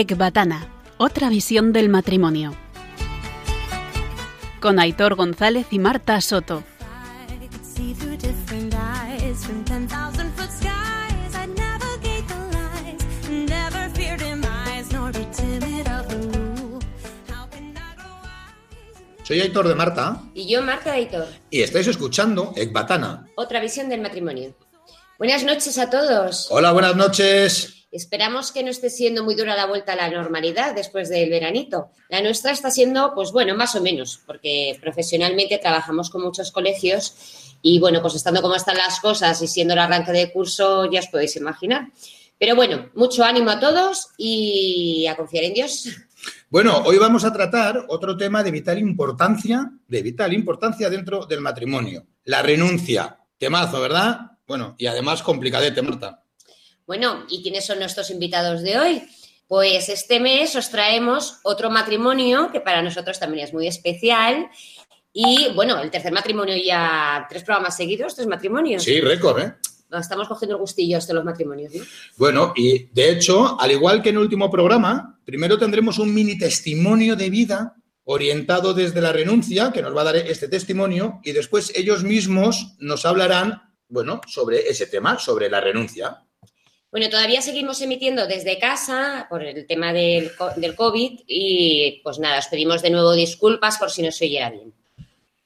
Ecbatana, otra visión del matrimonio. Con Aitor González y Marta Soto. I could see through different eyes from 10,000 foot skies. I'd navigate the lies, never fear demise, nor be timid of the rule. How can I grow wise? Soy Aitor de Marta Y yo, Marta Editor, y estáis escuchando Ecbatana. otra visión del matrimonio. Buenas noches a todos. Hola, buenas noches. Esperamos que no esté siendo muy dura la vuelta a la normalidad después del veranito. La nuestra está siendo, pues bueno, más o menos, porque profesionalmente trabajamos con muchos colegios y bueno, pues estando como están las cosas y siendo el arranque de curso, ya os podéis imaginar. Pero bueno, mucho ánimo a todos y a confiar en Dios. Bueno, hoy vamos a tratar otro tema de vital importancia, de vital importancia dentro del matrimonio. La renuncia. Temazo, ¿verdad? Bueno, y además complicadete, Marta. Bueno, ¿y quiénes son nuestros invitados de hoy? Pues este mes os traemos otro matrimonio que para nosotros también es muy especial. Y bueno, el tercer matrimonio ya, tres programas seguidos, tres matrimonios. Sí, récord, ¿eh? Estamos cogiendo el gustillo de los matrimonios, ¿no? Bueno, y de hecho, al igual que en el último programa, primero tendremos un mini testimonio de vida orientado desde la renuncia, que nos va a dar este testimonio, y después ellos mismos nos hablarán, bueno, sobre ese tema, sobre la renuncia. Bueno, todavía seguimos emitiendo desde casa por el tema del, del COVID y pues nada, os pedimos de nuevo disculpas por si no se oyera bien.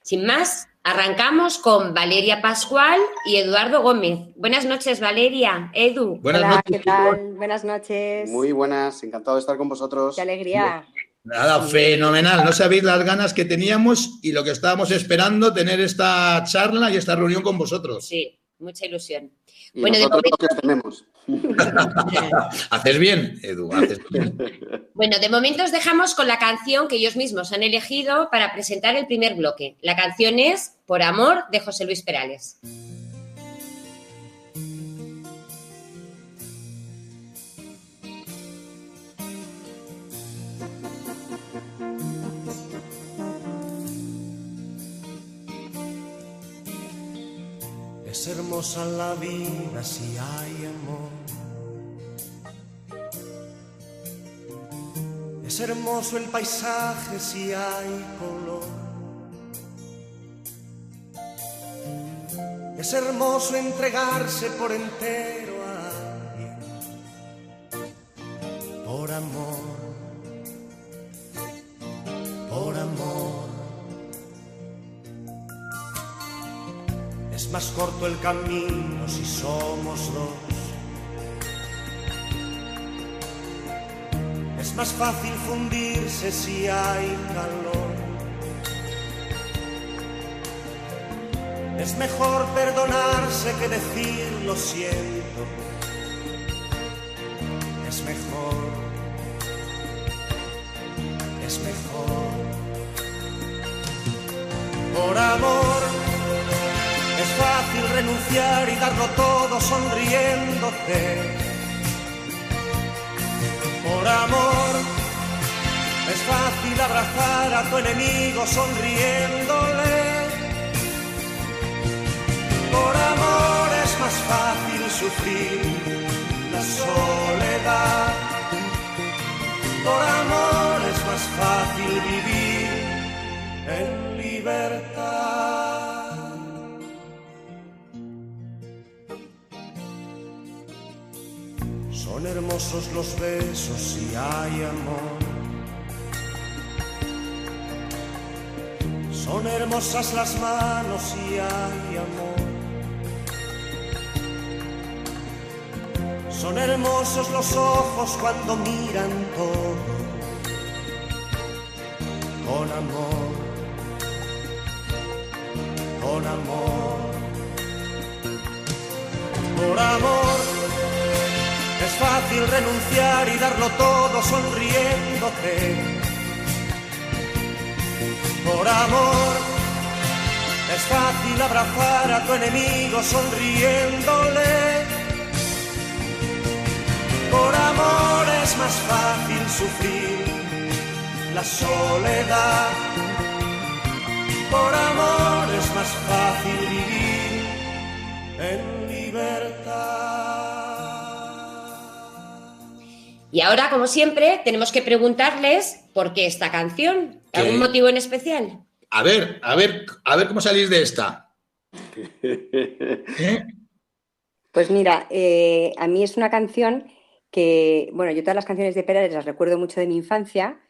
Sin más, arrancamos con Valeria Pascual y Eduardo Gómez. Buenas noches, Valeria, Edu. Buenas Hola, noches. ¿qué tal? Buenas noches. Muy buenas, encantado de estar con vosotros. Qué alegría. Nada, fenomenal. No sabéis las ganas que teníamos y lo que estábamos esperando tener esta charla y esta reunión con vosotros. Sí, mucha ilusión. Y Bueno, de momento- lo que tenemos. Haces bien, Edu, haces bien. Bueno, de momento os dejamos con la canción que ellos mismos han elegido para presentar el primer bloque. La canción es Por Amor de José Luis Perales. Es hermosa la vida si hay amor. Es hermoso el paisaje si hay color. Es hermoso entregarse por entero a alguien. Por amor. Por amor. Es más corto el camino si somos dos. Es más fácil fundirse si hay calor. Es mejor perdonarse que decir lo siento. Es mejor. Es mejor. Por amor. Es fácil renunciar y darlo todo sonriéndote. Por amor, es fácil abrazar a tu enemigo sonriéndole. Por amor es más fácil sufrir la soledad. Por amor es más fácil vivir en libertad. Son hermosos los besos si hay amor. Son hermosas las manos si hay amor. Son hermosos los ojos cuando miran todo con amor, con amor, por amor. Es fácil renunciar y darlo todo sonriéndote. Por amor, es fácil abrazar a tu enemigo sonriéndole. Por amor es más fácil sufrir la soledad. Por amor es más fácil vivir Y ahora, como siempre, tenemos que preguntarles por qué esta canción. ¿Algún ¿Qué? motivo en especial? A ver, a ver, a ver cómo salís de esta. ¿Eh? Pues mira, eh, a mí es una canción que, bueno, yo todas las canciones de Perales las recuerdo mucho de mi infancia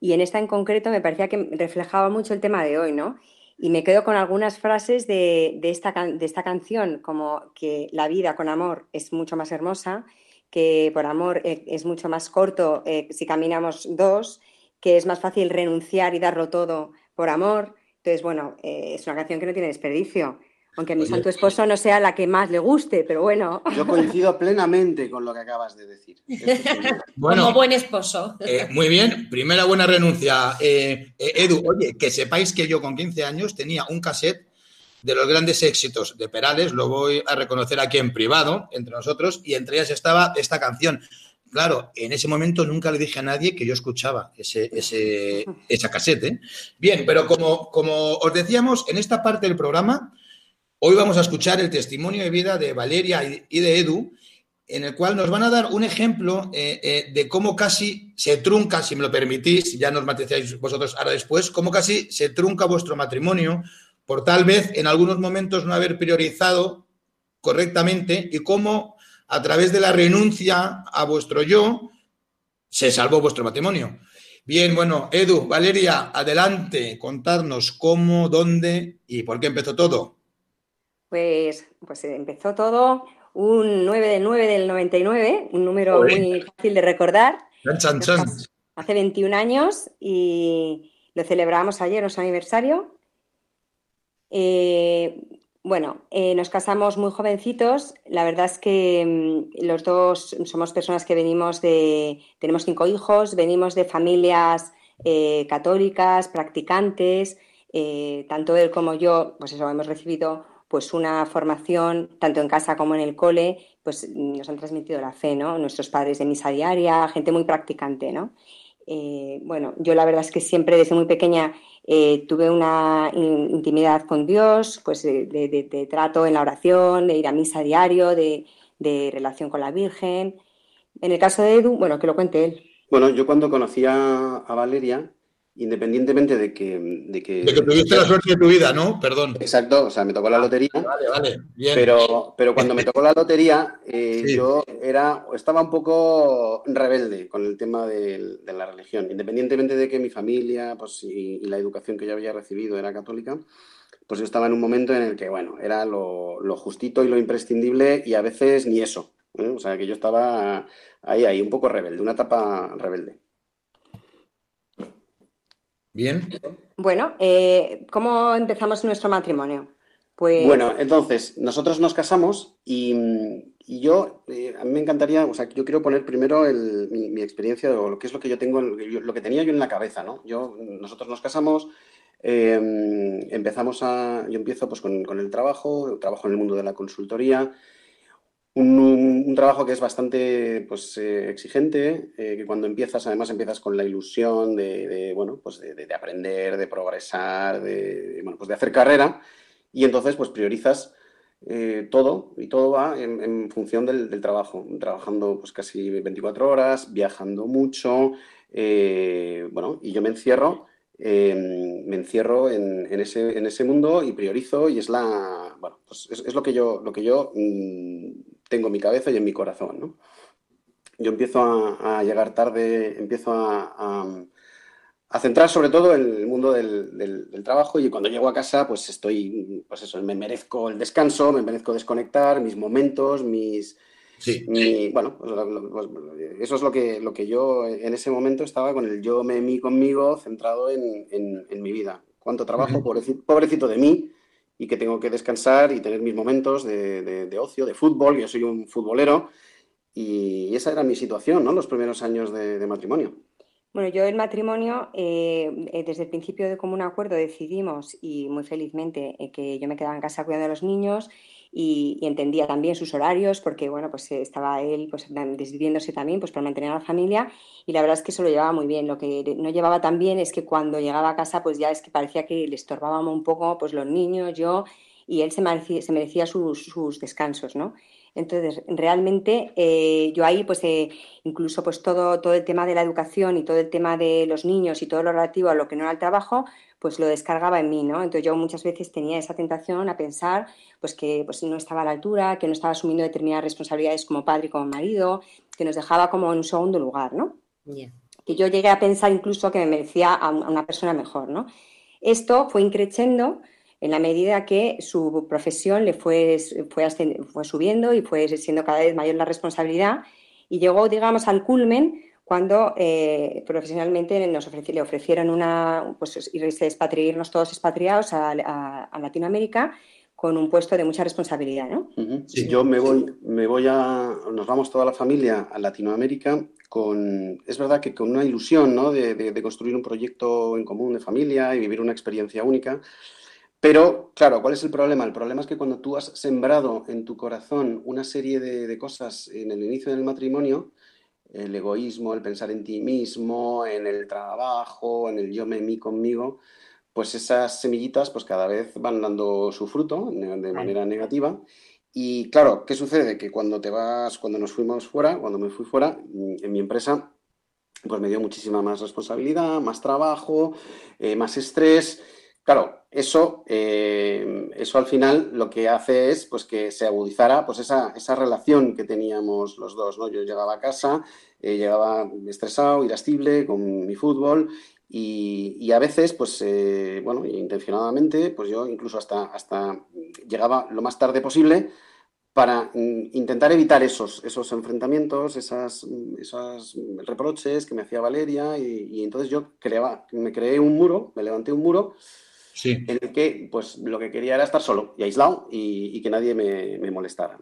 y en esta en concreto me parecía que reflejaba mucho el tema de hoy, ¿no? Y me quedo con algunas frases de, de esta, de esta canción, como que la vida con amor es mucho más hermosa, que por amor eh, es mucho más corto eh, si caminamos dos, que es más fácil renunciar y darlo todo por amor. Entonces, bueno, eh, es una canción que no tiene desperdicio. Aunque a mi Oye. santo esposo no sea la que más le guste, pero bueno. Yo coincido plenamente con lo que acabas de decir. Bueno, Como buen esposo. eh, muy bien, primera buena renuncia. Eh, eh, Edu, oye, que sepáis que yo con 15 años tenía un cassette de los grandes éxitos de Perales, lo voy a reconocer aquí en privado, entre nosotros, y entre ellas estaba esta canción. Claro, en ese momento nunca le dije a nadie que yo escuchaba ese, ese, esa cassette. ¿eh? Bien, pero como, como os decíamos, en esta parte del programa, hoy vamos a escuchar el testimonio de vida de Valeria y de Edu, en el cual nos van a dar un ejemplo eh, eh, de cómo casi se trunca, si me lo permitís, ya nos matizáis vosotros ahora después, cómo casi se trunca vuestro matrimonio por tal vez en algunos momentos no haber priorizado correctamente y cómo a través de la renuncia a vuestro yo se salvó vuestro matrimonio. Bien, bueno, Edu, Valeria, adelante, contadnos cómo, dónde y por qué empezó todo. Pues, pues empezó todo un 9 del 9 del 99, un número muy fácil de recordar, Chan, chan, chan. hace 21 años y lo celebramos ayer, nuestro aniversario. Eh, bueno, eh, nos casamos muy jovencitos. La verdad es que mm, los dos somos personas que venimos de, tenemos cinco hijos, venimos de familias eh, católicas, practicantes. tanto él como yo, pues eso, hemos recibido pues una formación, tanto en casa como en el cole, pues nos han transmitido la fe, ¿no? Nuestros padres de misa diaria, gente muy practicante, ¿no? Eh, bueno, yo la verdad es que siempre desde muy pequeña eh, tuve una in- intimidad con Dios, pues de, trato en la oración, de ir a misa diario, de, relación con la Virgen. En el caso de Edu, bueno, que lo cuente él. Bueno, yo cuando conocí a Valeria, independientemente de que, de que... De que tuviste la suerte de tu vida, ¿no? Perdón. Exacto, o sea, me tocó la lotería, Vale, vale, bien. pero, pero cuando me tocó la lotería, eh, Sí. yo era, estaba un poco rebelde con el tema de, la religión. Independientemente de que mi familia pues, y, y la educación que yo había recibido era católica, pues yo estaba en un momento en el que, bueno, era lo, lo justito y lo imprescindible y a veces ni eso. ¿eh? O sea, que yo estaba ahí, ahí, un poco rebelde, una etapa rebelde. Bien. Bueno, eh, ¿cómo empezamos nuestro matrimonio? Pues Bueno, entonces, nosotros nos casamos y, y yo, eh, a mí me encantaría, o sea, yo quiero poner primero el- mi, mi experiencia o lo que es lo que yo tengo, lo que, yo- lo que tenía yo en la cabeza, ¿no? Yo, nosotros nos casamos, eh, empezamos a, yo empiezo pues con, con el trabajo, trabajo en el mundo de la consultoría, un, trabajo que es bastante pues, eh, exigente, eh, que cuando empiezas, además empiezas con la ilusión de, bueno, pues de, de- de aprender, de progresar, de, bueno, pues de hacer carrera, y entonces pues priorizas eh, todo, y todo va en, función del, trabajo, trabajando pues casi 24 horas, viajando mucho, bueno, y yo me encierro, eh, me encierro en, en ese, en ese mundo y priorizo, y es la, bueno, pues es, es lo que yo, lo que yo mm, tengo en mi cabeza y en mi corazón, ¿no? Yo empiezo a, a llegar tarde, empiezo a, a- a centrar sobre todo en el mundo del, del- del trabajo y cuando llego a casa pues estoy, pues eso, me merezco el descanso, me merezco desconectar, mis momentos, mis... Sí. mi- bueno, pues, pues, eso es lo que, lo que yo en ese momento estaba con el yo, me, mí, conmigo, centrado en, en- en mi vida. Cuánto trabajo, Ujú. pobrecito, pobrecito de mí, y que tengo que descansar y tener mis momentos de, de- ocio, de fútbol, yo soy un futbolero, y esa era mi situación, ¿no? Los primeros años de, de matrimonio. Bueno, yo el matrimonio, eh, eh, desde el principio de común acuerdo decidimos, y muy felizmente, eh, que yo me quedaba en casa cuidando a los niños y, entendía también sus horarios, porque bueno, pues eh, estaba él pues desviviéndose también pues para mantener a la familia, y la verdad es que eso lo llevaba muy bien. Lo que no llevaba tan bien es que cuando llegaba a casa, pues ya es que parecía que le estorbábamos un poco pues los niños, yo, y él se merecía, sus descansos, ¿no? Entonces, realmente eh, yo ahí, pues eh, incluso pues todo, todo el tema de la educación y todo el tema de los niños y todo lo relativo a lo que no era el trabajo, pues lo descargaba en mí, ¿no? Entonces yo muchas veces tenía esa tentación a pensar pues que pues, no estaba a la altura, que no estaba asumiendo determinadas responsabilidades como padre y como marido, que nos dejaba como en un segundo lugar, ¿no? Que yo llegué a pensar incluso que me merecía a una persona mejor, ¿no? Esto fue increciendo en la medida que su profesión le fue, fue, fue subiendo y fue siendo cada vez mayor la responsabilidad y llegó, digamos, al culmen cuando eh, profesionalmente nos le ofrecieron una, pues irse expatriarnos todos expatriados a, Latinoamérica con un puesto de mucha responsabilidad, ¿no? sí. Yo me voy, me voy a, nos vamos toda la familia a Latinoamérica con, es verdad que con una ilusión, ¿no? De, de construir un proyecto en común de familia y vivir una experiencia única. Pero, claro, ¿cuál es el problema? El problema es que cuando tú has sembrado en tu corazón una serie de, cosas en el inicio del matrimonio, el egoísmo, el pensar en ti mismo, en el trabajo, en el yo me mí conmigo, pues esas semillitas pues cada vez van dando su fruto de manera negativa. Y claro, ¿qué sucede? Que cuando te vas, cuando nos fuimos fuera, cuando me fui fuera, en mi empresa, pues me dio muchísima más responsabilidad, más trabajo, eh, más estrés. Claro, eso, eh, eso al final lo que hace es pues, que se agudizara pues, esa, esa relación que teníamos los dos. ¿no? Yo llegaba a casa, eh, llegaba estresado, irascible con mi fútbol y, a veces, pues, eh, bueno, intencionadamente, pues yo incluso hasta, hasta llegaba lo más tarde posible para intentar evitar esos, esos enfrentamientos, esas, esos reproches que me hacía Valeria y, y entonces yo creaba, me creé un muro, me levanté un muro en el que pues lo que quería era estar solo y aislado y, que nadie me, molestara.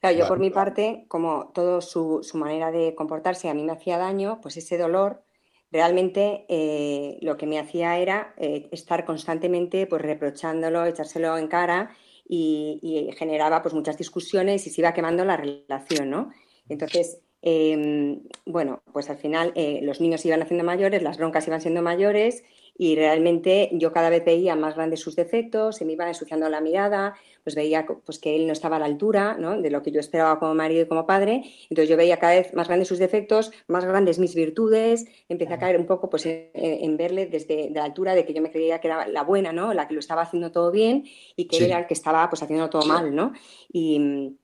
Claro, yo por mi parte, como todo su, manera de comportarse a mí me hacía daño, pues ese dolor realmente eh, lo que me hacía era eh, estar constantemente pues reprochándolo, echárselo en cara y, generaba pues muchas discusiones y se iba quemando la relación, ¿no? Entonces, em, bueno, pues al final eh, los niños iban haciendo mayores, las broncas iban siendo mayores y realmente yo cada vez veía más grandes sus defectos, se me iba ensuciando la mirada, pues veía pues, que él no estaba a la altura ¿no? de lo que yo esperaba como marido y como padre, entonces yo veía cada vez más grandes sus defectos, más grandes mis virtudes, empecé a caer un poco pues, en, verle desde la altura de que yo me creía que era la buena, ¿no? la que lo estaba haciendo todo bien y que él era el que estaba pues, haciendo todo mal. ¿no? Y,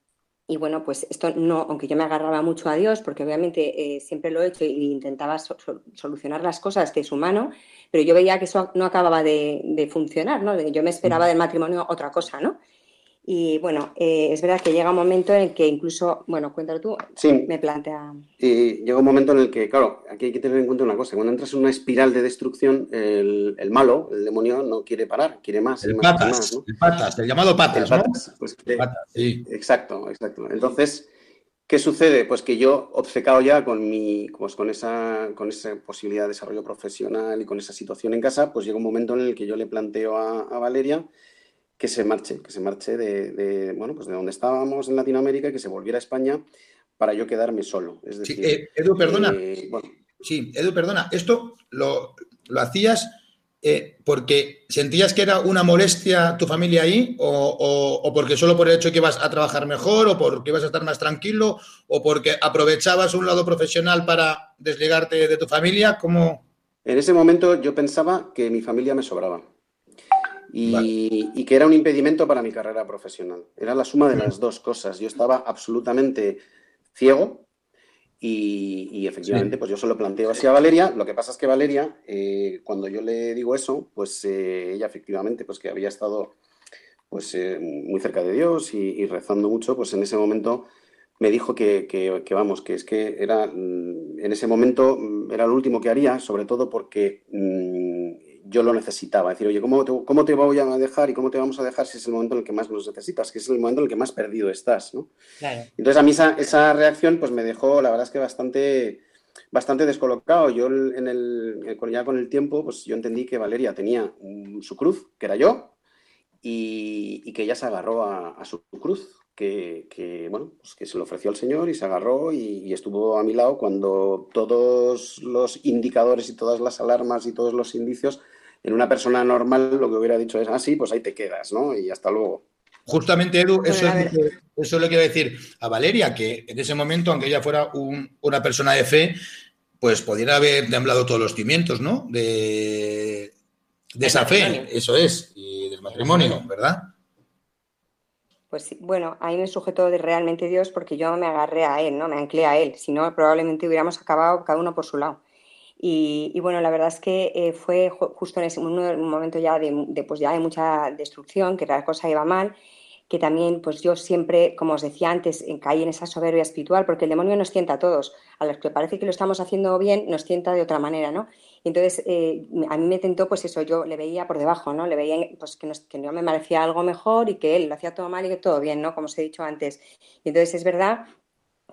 y bueno, pues esto no, aunque yo me agarraba mucho a Dios, porque obviamente eh, siempre lo he hecho e intentaba solucionar las cosas de su mano, pero yo veía que eso no acababa de, funcionar, ¿no? Yo me esperaba del matrimonio otra cosa, ¿no? Y bueno, eh, es verdad que llega un momento en el que incluso, bueno, cuéntalo tú, me plantea. Y llega un momento en el que, claro, aquí hay que tener en cuenta una cosa: cuando entras en una espiral de destrucción, el, malo, el demonio, no quiere parar, quiere más. El patas, el patas, el llamado patas, ¿no? Pues sí. Exacto, exacto. Entonces, ¿qué sucede? Pues que yo, obcecado ya con, mi, pues con, esa, con esa posibilidad de desarrollo profesional y con esa situación en casa, pues llega un momento en el que yo le planteo a, a Valeria que se marche, que se marche de, bueno, pues de donde estábamos en Latinoamérica, que se volviera a España para yo quedarme solo. Es decir, eh, Edu, perdona. Eh, sí, Edu, perdona. Esto lo, hacías eh, porque sentías que era una molestia tu familia ahí, o, porque solo por el hecho que ibas a trabajar mejor, o porque ibas a estar más tranquilo, o porque aprovechabas un lado profesional para desligarte de tu familia. ¿Cómo? En ese momento yo pensaba que mi familia me sobraba y, que era un impedimento para mi carrera profesional. Era la suma de las dos cosas. Yo estaba absolutamente ciego y, efectivamente, pues yo se lo planteo así a Valeria. Lo que pasa es que Valeria, eh, cuando yo le digo eso, pues eh, ella efectivamente, pues que había estado pues eh, muy cerca de Dios y, rezando mucho, pues en ese momento me dijo que, que, vamos, que es que era, mm, en ese momento mm, era lo último que haría, sobre todo porque mm, yo lo necesitaba. Es decir, oye, ¿cómo te, ¿cómo te voy a dejar y cómo te vamos a dejar si es el momento en el que más nos necesitas, que es el momento en el que más perdido estás, ¿no? Entonces a mí esa, esa, reacción pues me dejó, la verdad es que bastante, bastante descolocado. Yo en el, ya con el tiempo, pues yo entendí que Valeria tenía su cruz, que era yo, y, que ella se agarró a, su cruz, que, bueno, pues que se lo ofreció al Señor y se agarró y, y, estuvo a mi lado cuando todos los indicadores y todas las alarmas y todos los indicios en una persona normal lo que hubiera dicho es, ah, sí, pues ahí te quedas, ¿no? Y hasta luego. Justamente, Edu, eso, es lo que, eso le quiero decir a Valeria, que en ese momento, aunque ella fuera un- una persona de fe, pues pudiera haber temblado todos los cimientos, ¿no? De, de esa fe, eso es, y del matrimonio, ¿verdad? Pues sí, bueno, ahí me sujetó de realmente Dios porque yo me agarré a él, ¿no? Me anclé a él. Si no, probablemente hubiéramos acabado cada uno por su lado. Y, bueno, la verdad es que eh, fue ju- justo en ese momento ya de, de, pues ya de mucha destrucción, que la cosa iba mal, que también pues yo siempre, como os decía antes, eh, caí en esa soberbia espiritual, porque el demonio nos tienta a todos. A los que parece que lo estamos haciendo bien, nos tienta de otra manera, ¿no? Y entonces eh, a mí me tentó, pues eso, yo le veía por debajo, ¿no? Le veía pues, que, nos- que yo me merecía algo mejor y que él lo hacía todo mal y que todo bien, ¿no? Como os he dicho antes. Y entonces es verdad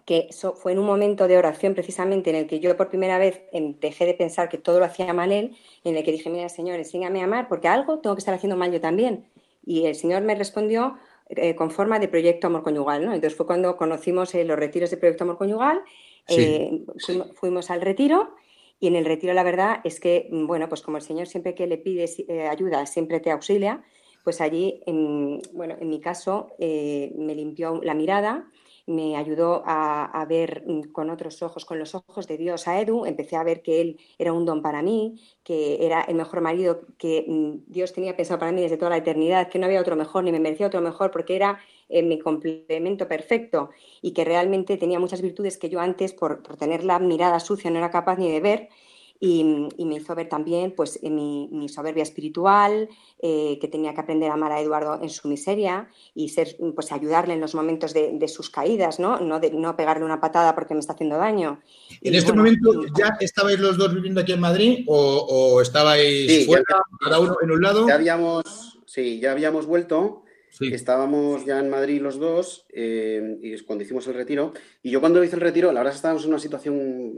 que eso fue en un momento de oración precisamente en el que yo por primera vez dejé de pensar que todo lo hacía mal él, en el que dije, mira, Señor, enséñame a amar, porque algo tengo que estar haciendo mal yo también. Y el Señor me respondió eh, con forma de proyecto amor conyugal, ¿no? Entonces fue cuando conocimos eh, los retiros de proyecto amor conyugal, Sí. eh, fuimos, fuimos al retiro y en el retiro la verdad es que, bueno, pues como el Señor siempre que le pides eh, ayuda, siempre te auxilia, pues allí, en, bueno, en mi caso, eh, me limpió la mirada, me ayudó a, ver mm, con otros ojos, con los ojos de Dios a Edu, empecé a ver que él era un don para mí, que era el mejor marido que mm, Dios tenía pensado para mí desde toda la eternidad, que no había otro mejor ni me merecía otro mejor porque era eh, mi complemento perfecto y que realmente tenía muchas virtudes que yo antes, por, por tener la mirada sucia, no era capaz ni de ver. Y, y me hizo ver también pues, eh, mi, mi soberbia espiritual, eh, que tenía que aprender a amar a Eduardo en su miseria y ser, pues, ayudarle en los momentos de, de sus caídas, ¿no? No, de, no pegarle una patada porque me está haciendo daño. En Y, este bueno, momento, y- ¿ya estabais los dos viviendo aquí en Madrid o, o estabais Sí, ya fuera, cada uno en un lado? Ya habíamos, sí, ya habíamos vuelto, Sí. estábamos ya en Madrid los dos, eh, y es cuando hicimos el retiro, y yo cuando hice el retiro, la verdad estábamos en una situación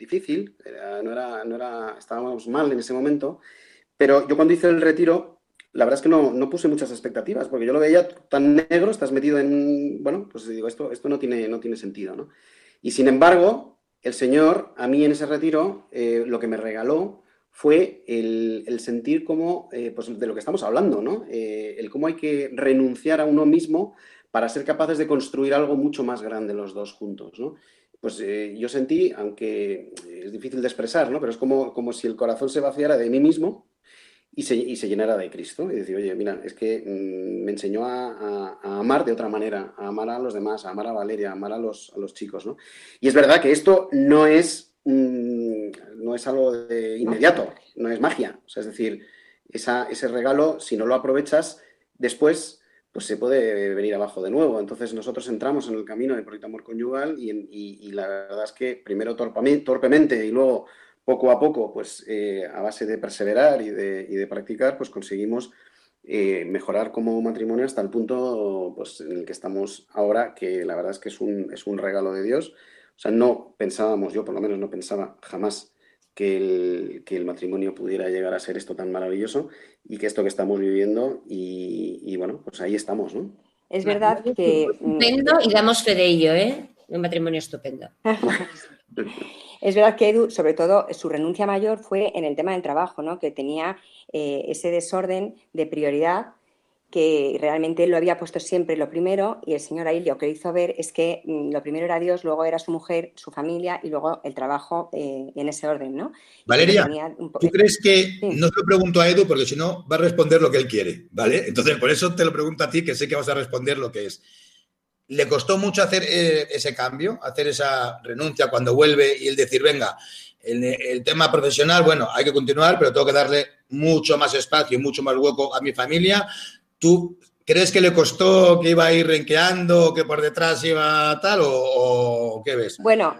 difícil, no era, no era, estábamos mal en ese momento, pero yo cuando hice el retiro, la verdad es que no, no puse muchas expectativas, porque yo lo veía tan negro, estás metido en, bueno, pues digo, esto, esto no tiene, no tiene sentido, ¿no? Y sin embargo, el Señor, a mí en ese retiro, eh, lo que me regaló fue el, el sentir como, eh, pues de lo que estamos hablando, ¿no? Eh, el cómo hay que renunciar a uno mismo para ser capaces de construir algo mucho más grande los dos juntos, ¿no? Pues eh, yo sentí, aunque es difícil de expresar, ¿no? Pero es como, como si el corazón se vaciara de mí mismo y se, y se llenara de Cristo. Y decir, oye, mira, es que mm, me enseñó a, a- a amar de otra manera, a amar a los demás, a amar a Valeria, a amar a los, a los chicos, ¿no? Y es verdad que esto no es, mm, no es algo de inmediato, no es magia. O sea, es decir, esa- ese regalo, si no lo aprovechas, después pues se puede venir abajo de nuevo. Entonces nosotros entramos en el camino del proyecto Amor Conyugal y, y- la verdad es que primero torpemente y luego poco a poco, pues eh, a base de perseverar y de, y de practicar, pues conseguimos eh, mejorar como matrimonio hasta el punto pues, en el que estamos ahora, que la verdad es que es un, es un regalo de Dios. O sea, no pensábamos, yo por lo menos no pensaba jamás que el, que el matrimonio pudiera llegar a ser esto tan maravilloso y que esto que estamos viviendo y, y bueno, pues ahí estamos, ¿no? Es verdad que... mm, Estupendo y damos fe de ello, ¿eh? Un matrimonio estupendo. Es verdad que Edu, sobre todo, su renuncia mayor fue en el tema del trabajo, ¿no? Que tenía eh, ese desorden de prioridad que realmente lo había puesto siempre lo primero y el señor ahí lo que hizo ver es que mm, lo primero era Dios, luego era su mujer, su familia y luego el trabajo eh, en ese orden, ¿no? Valeria, un ¿tú crees que Sí. no se lo pregunto a Edu porque si no va a responder lo que él quiere, ¿vale? Entonces, por eso te lo pregunto a ti, que sé que vas a responder lo que es. ¿Le costó mucho hacer eh, ese cambio, hacer esa renuncia cuando vuelve y el decir, venga, el, el tema profesional, bueno, hay que continuar, pero tengo que darle mucho más espacio y mucho más hueco a mi familia? ¿Tú crees que le costó que iba a ir renqueando, que por detrás iba tal o, o qué ves? Bueno,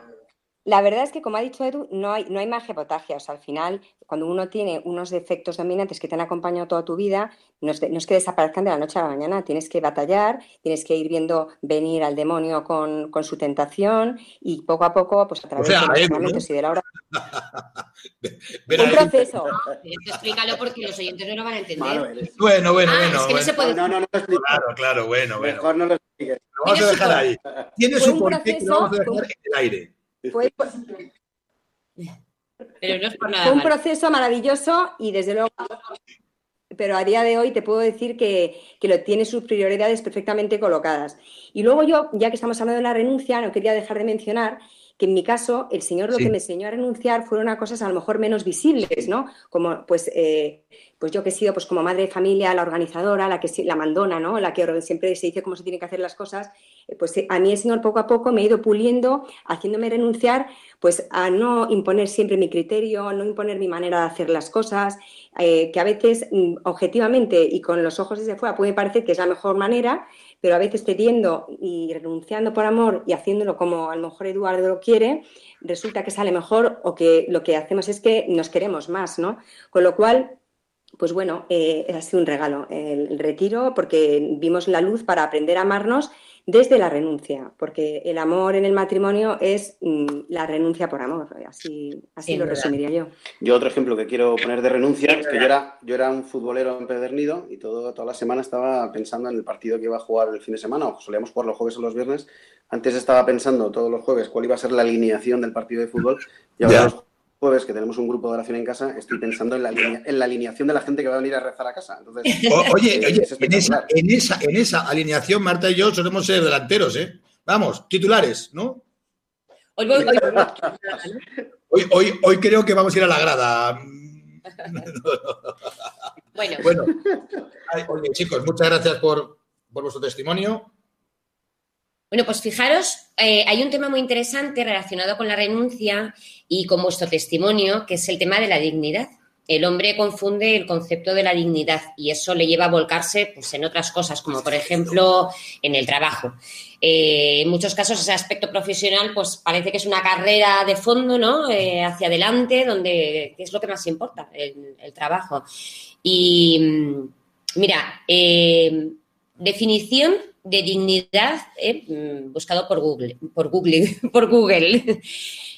la verdad es que, como ha dicho Edu, no hay, no hay magia potagia. O sea, al final, cuando uno tiene unos defectos dominantes que te han acompañado toda tu vida, no es, de- no es que desaparezcan de la noche a la mañana. Tienes que batallar, tienes que ir viendo venir al demonio con, con su tentación y poco a poco, pues a través sea, de los sacramentos y de la. Ver Un proceso. Explícalo porque los oyentes no lo van a entender. Bueno, bueno, Ah, bueno. es que no se puede No, no, no lo explico. Claro, claro, bueno, bueno. Mejor no lo expliques. Lo vamos a dejar ahí. Tiene su un porqué que lo vamos a proceso, dejar en el aire. Fue, Pero no es por nada fue un proceso maravilloso y desde luego pero a día de hoy te puedo decir que, que lo tiene sus prioridades perfectamente colocadas. Y luego yo, ya que estamos hablando de la renuncia, no quería dejar de mencionar que en mi caso el Señor lo Sí. que me enseñó a renunciar fueron a cosas a lo mejor menos visibles, ¿no? Como pues, eh, pues yo que he sido pues como madre de familia, la organizadora, la que la mandona, ¿no? La que siempre se dice cómo se tienen que hacer las cosas. eh, Pues eh, a mí el Señor poco a poco me ha ido puliendo, haciéndome renunciar pues a no imponer siempre mi criterio, no imponer mi manera de hacer las cosas, eh, que a veces mm, objetivamente y con los ojos desde fuera puede parecer que es la mejor manera, pero a veces cediendo y renunciando por amor y haciéndolo como a lo mejor Eduardo lo quiere, resulta que sale mejor o que lo que hacemos es que nos queremos más, ¿no? Con lo cual, pues bueno, eh, ha sido un regalo el, el retiro porque vimos la luz para aprender a amarnos desde la renuncia, porque el amor en el matrimonio es mm, la renuncia por amor, así, así lo resumiría yo. Yo otro ejemplo que quiero poner de renuncia es que yo era, yo era un futbolero empedernido y todo, toda la semana estaba pensando en el partido que iba a jugar el fin de semana, o solíamos jugar los jueves o los viernes. Antes estaba pensando todos los jueves cuál iba a ser la alineación del partido de fútbol y ahora los jueves que tenemos un grupo de oración en casa estoy pensando en la, alinea- en la alineación de la gente que va a venir a rezar a casa. Entonces, O- oye, es- oye, es en esa, en, esa, en esa alineación, Marta y yo solemos ser delanteros, ¿eh? Vamos, titulares, ¿no? Hoy voy- hoy- Hoy, hoy, hoy creo que vamos a ir a la grada. bueno, Bueno, ay, oye, chicos, muchas gracias por, por vuestro testimonio. Bueno, pues fijaros, eh, hay un tema muy interesante relacionado con la renuncia y con vuestro testimonio, que es el tema de la dignidad. El hombre confunde el concepto de la dignidad y eso le lleva a volcarse pues, en otras cosas, como por ejemplo en el trabajo. Eh, en muchos casos ese aspecto profesional pues parece que es una carrera de fondo, ¿no? Eh, hacia adelante, donde ¿qué es lo que más importa, el, trabajo. Y mm, mira, definición de dignidad eh, mm, buscado por Google, por Google, por Google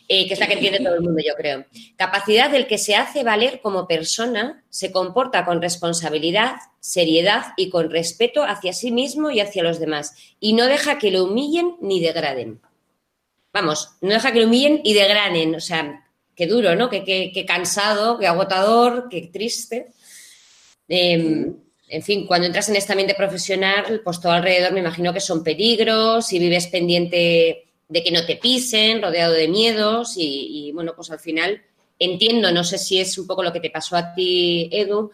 eh, que es la que entiende todo el mundo, yo creo. Capacidad del que se hace valer como persona, se comporta con responsabilidad, seriedad y con respeto hacia sí mismo y hacia los demás, y no deja que lo humillen ni degraden. Vamos, no deja que lo humillen y degraden, o sea, qué duro, ¿no? Qué, qué- qué cansado, qué agotador, qué triste. Eh, en fin, cuando entras en este ambiente profesional, pues todo alrededor me imagino que son peligros y vives pendiente de que no te pisen, rodeado de miedos y, bueno, pues al final entiendo, no sé si es un poco lo que te pasó a ti, Edu,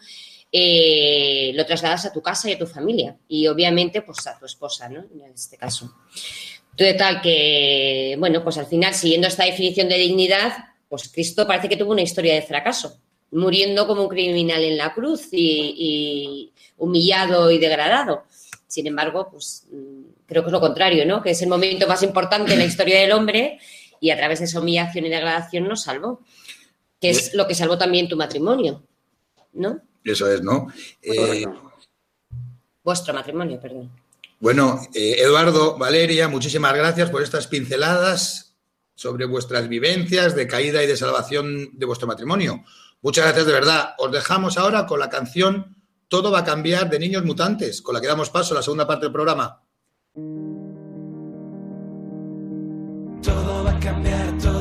eh, lo trasladas a tu casa y a tu familia y obviamente pues a tu esposa, ¿no? En este caso. Total que, bueno, pues al final, siguiendo esta definición de dignidad, pues Cristo parece que tuvo una historia de fracaso, muriendo como un criminal en la cruz y, y humillado y degradado. Sin embargo, pues mm, creo que es lo contrario, ¿no? Que es el momento más importante en la historia del hombre y a través de esa humillación y degradación nos salvó. Que es lo que salvó también tu matrimonio, ¿no? Eso es, ¿no? Eh. Vuestro matrimonio, perdón. bueno, eh, Eduardo, Valeria, muchísimas gracias por estas pinceladas sobre vuestras vivencias de caída y de salvación de vuestro matrimonio. Muchas gracias de verdad. Os dejamos ahora con la canción Todo va a cambiar de Niños Mutantes, con la que damos paso a la segunda parte del programa. Todo va a cambiar, todo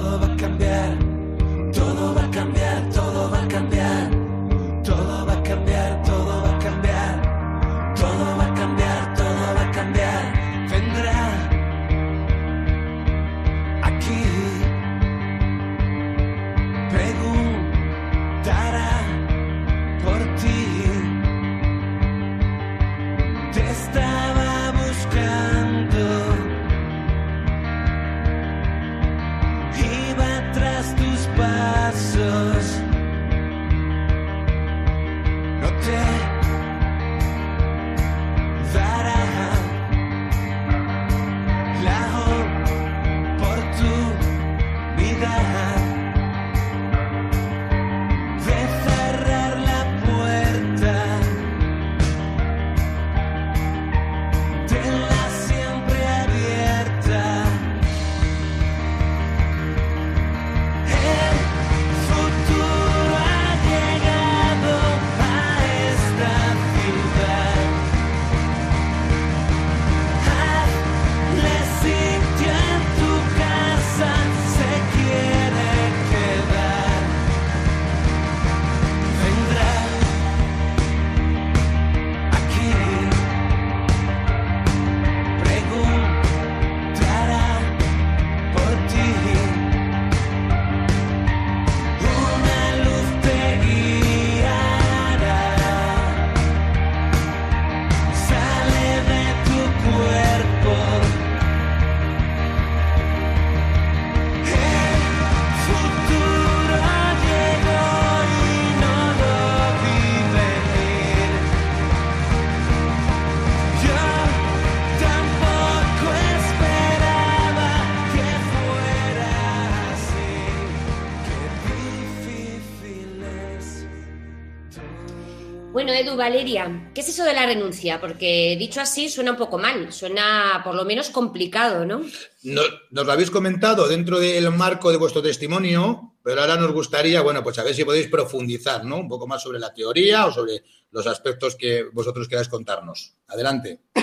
Valeria, ¿qué es eso de la renuncia? Porque dicho así suena un poco mal, suena por lo menos complicado, ¿no? No- nos lo habéis comentado dentro del marco de vuestro testimonio, pero ahora nos gustaría, bueno, pues a ver si podéis profundizar, ¿no? Un poco más sobre la teoría o sobre los aspectos que vosotros queráis contarnos. Adelante.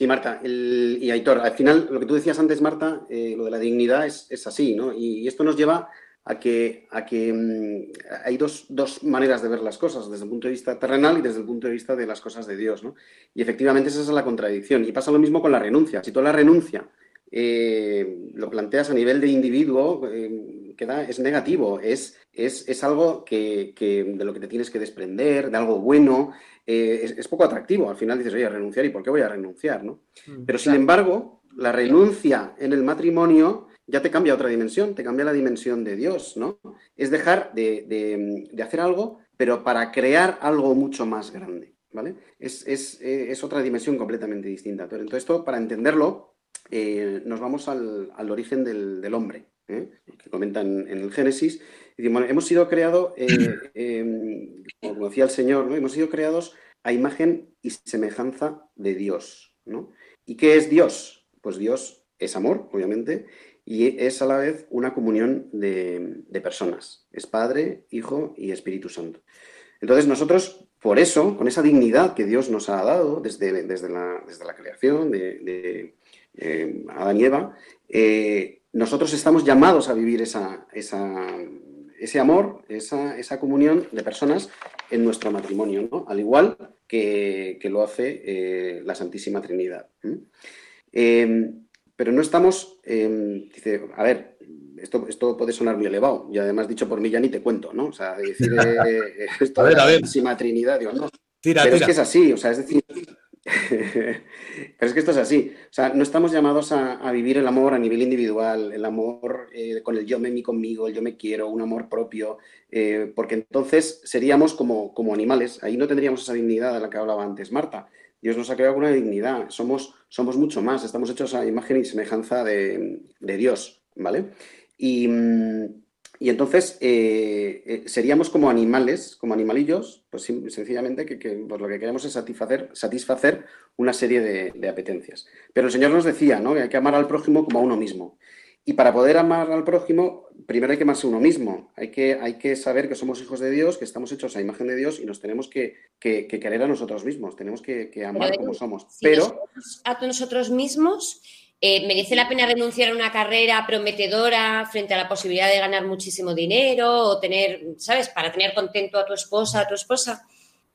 Sí, Marta, el- y Aitor, al final lo que tú decías antes, Marta, eh, lo de la dignidad es, es así, ¿no? Y, y esto nos lleva a que, a que mm, hay dos, dos maneras de ver las cosas, desde el punto de vista terrenal y desde el punto de vista de las cosas de Dios, ¿no? Y efectivamente esa es la contradicción. Y pasa lo mismo con la renuncia. Si tú la renuncia eh, lo planteas a nivel de individuo, eh, queda, es negativo, es, es, es algo que, que- de lo que te tienes que desprender, de algo bueno, eh, es, es poco atractivo. Al final dices, oye, renunciar, ¿y por qué voy a renunciar? ¿no? Pero sin embargo, la renuncia en el matrimonio ya te cambia otra dimensión, te cambia la dimensión de Dios, ¿no? Es dejar de, de- hacer algo, pero para crear algo mucho más grande, ¿vale? Es, es, eh, es otra dimensión completamente distinta. Entonces, esto, para entenderlo, eh, nos vamos al, al origen del, del hombre, ¿eh? que comentan en el Génesis. Y hemos sido creados, como decía el Señor, ¿no? hemos sido creados a imagen y semejanza de Dios. ¿no? ¿Y qué es Dios? Pues Dios es amor, obviamente, y es a la vez una comunión de, personas. Es Padre, Hijo y Espíritu Santo. Entonces nosotros, por eso, con esa dignidad que Dios nos ha dado desde, desde, la, desde la creación de, eh, Adán y Eva, eh, nosotros estamos llamados a vivir esa, esa, ese amor, esa, esa, comunión de personas en nuestro matrimonio, al igual que, que lo hace eh, la Santísima Trinidad. Pero no estamos, dice, a ver, esto, esto, puede sonar muy elevado, y además dicho por mí ya ni te cuento, ¿no? O sea, de decir eh, esto a ver, de la a ver. Santísima Trinidad, digo, no. Tira, pero tira. es que es así, o sea, es decir, pero es que esto es así. O sea, no estamos llamados a, a vivir el amor a nivel individual, el amor eh, con el yo me mi conmigo, el yo me quiero, un amor propio, eh, porque entonces seríamos como, como animales. Ahí no tendríamos esa dignidad de la que hablaba antes Marta. Dios nos ha creado con una dignidad. Somos, somos mucho más. Estamos hechos a imagen y semejanza de, de Dios, ¿vale? Y, y entonces eh, eh, seríamos como animales, como animalillos, pues sencillamente que, pues lo que queremos es satisfacer, satisfacer una serie de, de apetencias. Pero el Señor nos decía ¿no? que hay que amar al prójimo como a uno mismo. Y para poder amar al prójimo, primero hay que amarse uno mismo. Hay que, hay que saber que somos hijos de Dios, que estamos hechos a imagen de Dios y nos tenemos que, que, que querer a nosotros mismos. Tenemos que, que amar Pero, como somos. Si Pero a nosotros mismos, eh, ¿merece la pena renunciar a una carrera prometedora frente a la posibilidad de ganar muchísimo dinero o tener, ¿sabes? Para tener contento a tu esposa, a tu esposa.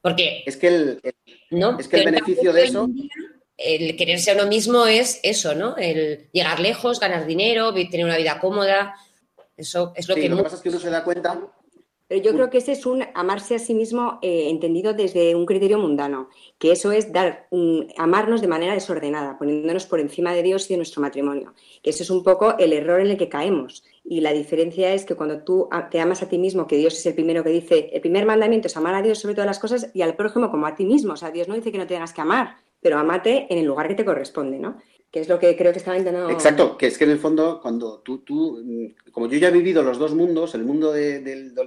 Porque, es que el, el- ¿no? es que el beneficio de eso- día, El quererse a uno mismo es eso, ¿no? El llegar lejos, ganar dinero, tener una vida cómoda. Eso es lo sí, que lo que pasa es que uno se da cuenta Pero yo creo que ese es un amarse a sí mismo eh, entendido desde un criterio mundano, que eso es dar un- amarnos de manera desordenada, poniéndonos por encima de Dios y de nuestro matrimonio. Que eso es un poco el error en el que caemos. Y la diferencia es que cuando tú te amas a ti mismo, que Dios es el primero que dice, el primer mandamiento es amar a Dios sobre todas las cosas y al prójimo como a ti mismo. O sea, Dios no dice que no tengas que amar, pero amate en el lugar que te corresponde, ¿no? Que es lo que creo que estaba intentando. Exacto, que es que en el fondo, cuando tú, tú, mm, como yo ya he vivido los dos mundos, el mundo de,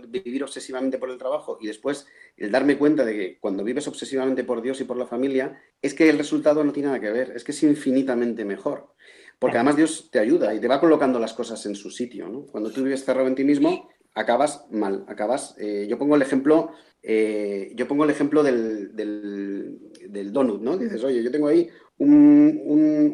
vivir obsesivamente por el trabajo y después el darme cuenta de que cuando vives obsesivamente por Dios y por la familia, es que el resultado no tiene nada que ver, es que es infinitamente mejor. Porque además Dios te ayuda y te va colocando las cosas en su sitio, ¿no? Cuando tú vives cerrado en ti mismo, acabas mal, acabas... eh, yo pongo el ejemplo, eh, yo pongo el ejemplo del, del, del donut, ¿no? Dices, oye, yo tengo ahí un,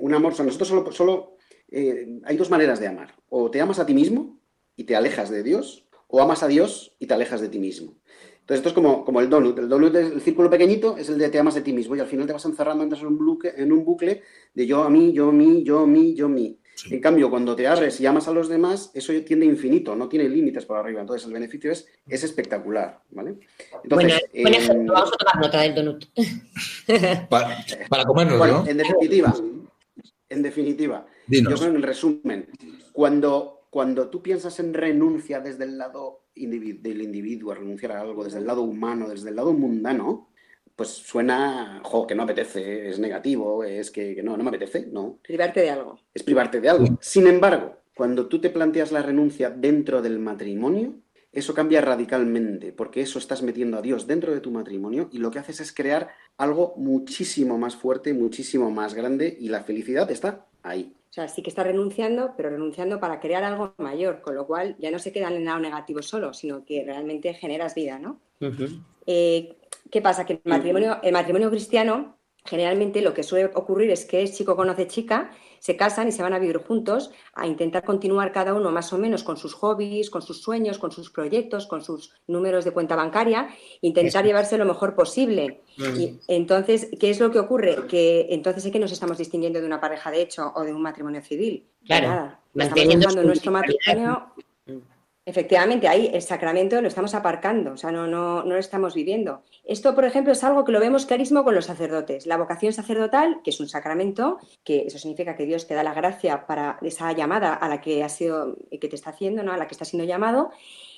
un- amor, o sea, nosotros solo, solo eh, hay dos maneras de amar. O te amas a ti mismo y te alejas de Dios, o amas a Dios y te alejas de ti mismo. Entonces esto es como, como el donut. El donut es el círculo pequeñito, es el de te amas de ti mismo y al final te vas encerrando entras en un bucle, en un bucle de yo a mí, yo a mí, yo a mí, yo a mí. En cambio, cuando te abres y amas a los demás, eso tiende a infinito, no tiene límites por arriba. Entonces el beneficio es, es espectacular, ¿vale? Bueno, Entonces, buen eh, ejemplo, vamos a tomar nota del donut. Para, para comernos, Bueno, ¿no? en definitiva, en definitiva, Dinos. yo creo en resumen, cuando, cuando tú piensas en renuncia desde el lado del individuo, a renunciar a algo, desde el lado humano, desde el lado mundano, pues suena, jo, que no apetece, es negativo, es que, que no, no me apetece, no, Privarte de algo. es privarte de algo. Sin embargo, cuando tú te planteas la renuncia dentro del matrimonio, eso cambia radicalmente, porque eso estás metiendo a Dios dentro de tu matrimonio y lo que haces es crear algo muchísimo más fuerte, muchísimo más grande y la felicidad está ahí. O sea, sí que está renunciando, pero renunciando para crear algo mayor, con lo cual ya no se queda en el lado negativo solo, sino que realmente generas vida, ¿no? Eh, ¿Qué pasa? Que el matrimonio, el matrimonio cristiano, generalmente lo que suele ocurrir es que chico conoce chica, se casan y se van a vivir juntos a intentar continuar cada uno más o menos con sus hobbies, con sus sueños, con sus proyectos, con sus números de cuenta bancaria, intentar llevarse lo mejor posible. Y entonces, ¿qué es lo que ocurre? Que entonces es que nos estamos distinguiendo de una pareja de hecho o de un matrimonio civil. Claro, Nada. Estamos dejando nuestro matrimonio Efectivamente, ahí el sacramento lo estamos aparcando, o sea, no, no, no lo estamos viviendo. Esto, por ejemplo, es algo que lo vemos clarísimo con los sacerdotes. La vocación sacerdotal, que es un sacramento, que eso significa que Dios te da la gracia para esa llamada a la que has sido, que te está haciendo, ¿no? a la que está siendo llamado,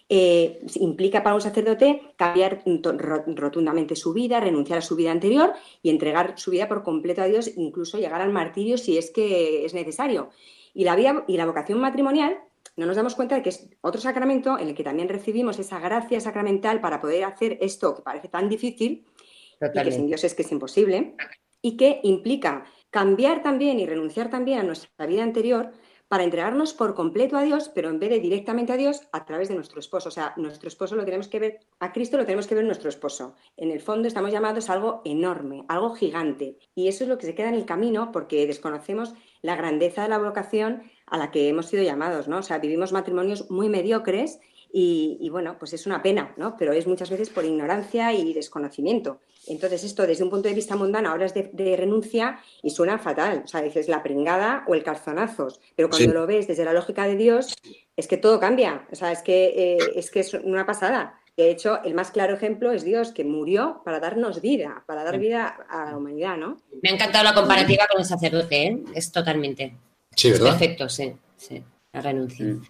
eh, implica para un sacerdote cambiar rotundamente su vida, renunciar a su vida anterior y entregar su vida por completo a Dios, incluso llegar al martirio si es que es necesario. Y la, vida, y la vocación matrimonial no nos damos cuenta de que es otro sacramento en el que también recibimos esa gracia sacramental para poder hacer esto que parece tan difícil y que sin Totalmente. Dios es que es imposible, y que implica cambiar también y renunciar también a nuestra vida anterior para entregarnos por completo a Dios, pero en vez de directamente a Dios, a través de nuestro esposo. O sea, nuestro esposo lo tenemos que ver, a Cristo lo tenemos que ver en nuestro esposo. En el fondo estamos llamados a algo enorme, algo gigante. Y eso es lo que se queda en el camino porque desconocemos la grandeza de la vocación a la que hemos sido llamados, ¿no? O sea, vivimos matrimonios muy mediocres y, y, bueno, pues es una pena, ¿no? Pero es muchas veces por ignorancia y desconocimiento. Entonces, esto desde un punto de vista mundano ahora es de, de renuncia y suena fatal. O sea, dices la pringada o el calzonazos. Pero cuando Sí. lo ves desde la lógica de Dios, es que todo cambia. O sea, es que, eh, es que es una pasada. De hecho, el más claro ejemplo es Dios, que murió para darnos vida, para dar vida a la humanidad, ¿no? Me ha encantado la comparativa con el sacerdote, ¿eh? Es totalmente. Sí, ¿verdad? perfecto, sí. sí. La renuncia. Mm.